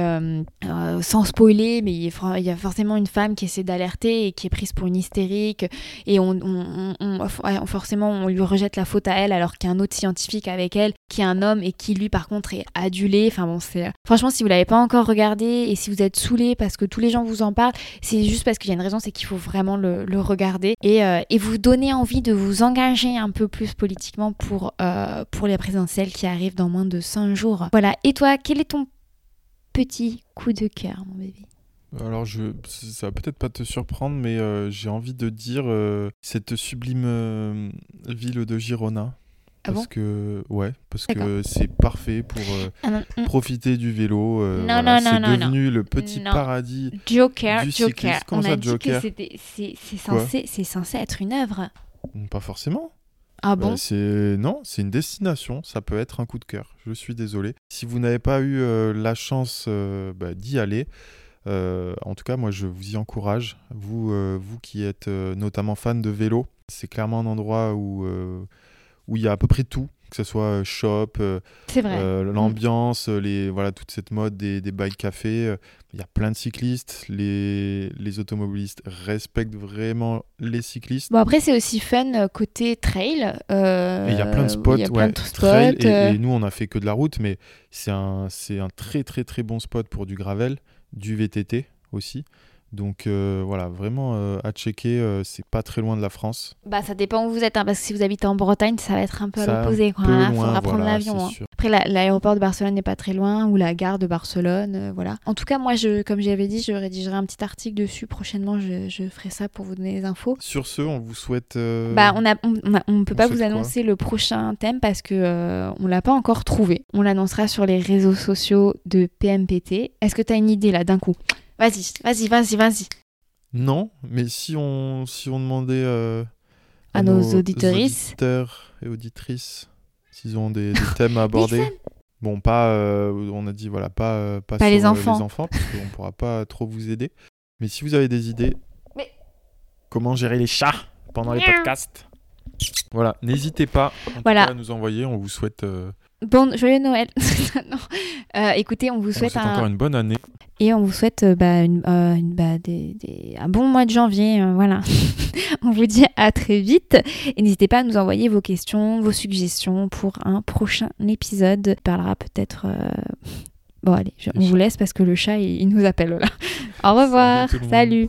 sans spoiler mais il y, a, forcément une femme qui essaie d'alerter et qui est prise pour une hystérique et on, on- on- on- ouais, forcément on lui rejette la faute elle alors qu'il y a un autre scientifique avec elle qui est un homme et qui lui par contre est adulé. Enfin bon c'est franchement si vous l'avez pas encore regardé et si vous êtes saoulé parce que tous les gens vous en parlent c'est juste parce qu'il y a une raison c'est qu'il faut vraiment le, regarder et, euh, et vous donner envie de vous engager un peu plus politiquement pour, euh, pour les présidentielles qui arrivent dans moins de 5 jours. Voilà. Et toi quel est ton petit coup de cœur mon bébé? Alors, je, ça va peut-être pas te surprendre, mais euh, j'ai envie de dire euh, cette sublime euh, ville de Girona. Ah parce bon? que ouais, parce que c'est parfait pour Ah mm. profiter du vélo. Non, voilà, non, non, c'est non. devenu le petit Non. paradis. Joker, Du Joker. On a dit Joker? que c'était, c'est, censé, c'est censé être une œuvre. Pas forcément. Ah bon? Bah, c'est non, c'est une destination. Ça peut être un coup de cœur. Je suis désolé. Si vous n'avez pas eu la chance bah, d'y aller, euh, en tout cas, moi, je vous y encourage. Vous, euh, vous qui êtes euh, notamment fan de vélo, c'est clairement un endroit où où il y a à peu près tout, que ce soit euh, shop, euh, euh, l'ambiance, euh, les voilà toute cette mode des, des bike cafés. euh, Il y a plein de cyclistes. Les les automobilistes respectent vraiment les cyclistes. Bon après c'est aussi fun côté trail. euh, Et il y a plein de spots, plein ouais, de spots. trail, et, et nous on a fait que de la route, mais c'est un, c'est un très très très bon spot pour du gravel, du VTT aussi. Donc euh, voilà, vraiment euh, à checker, euh, c'est pas très loin de la France. Bah ça dépend où vous êtes, hein, parce que si vous habitez en Bretagne, ça va être un peu à l'opposé. peu hein, faudra prendre l'avion. hein. Après la- l'aéroport de Barcelone n'est pas très loin, ou la gare de Barcelone, voilà. En tout cas moi, je, comme j'avais dit, je rédigerai un petit article dessus prochainement. Je, je ferai ça pour vous donner les infos. Sur ce, on vous souhaite. Bah, on a, on, on a- on peut on pas vous annoncer le prochain thème parce que on l'a pas encore trouvé. On l'annoncera sur les réseaux sociaux de PMPT. Est-ce que tu as une idée là d'un coup? Vas-y, vas-y, vas-y, vas-y. Non, mais si on, si on demandait euh, À nos auditeurs et auditrices s'ils ont des, des thèmes à <laughs> aborder. Bon, pas, euh, on a dit, voilà, pas, euh, pas, Pas sur les euh, enfants. les enfants, parce qu'on pourra pas trop vous aider. Mais si vous avez des idées, Mais- comment gérer les chats pendant les podcasts Voilà, n'hésitez pas Voilà. à nous envoyer. On vous souhaite, Bon, joyeux Noël. <laughs> Non. Euh, écoutez, on vous on vous souhaite, souhaite un... encore une bonne année. Et on vous souhaite euh, bah, une, euh, une- bah, des, des- un bon mois de janvier. euh, voilà. <laughs> on vous dit à très vite et n'hésitez pas à nous envoyer vos questions, vos suggestions pour un prochain épisode. On parlera peut-être. euh, Bon allez, je- on vous laisse parce que le chat il, il nous appelle là. Au revoir, salut.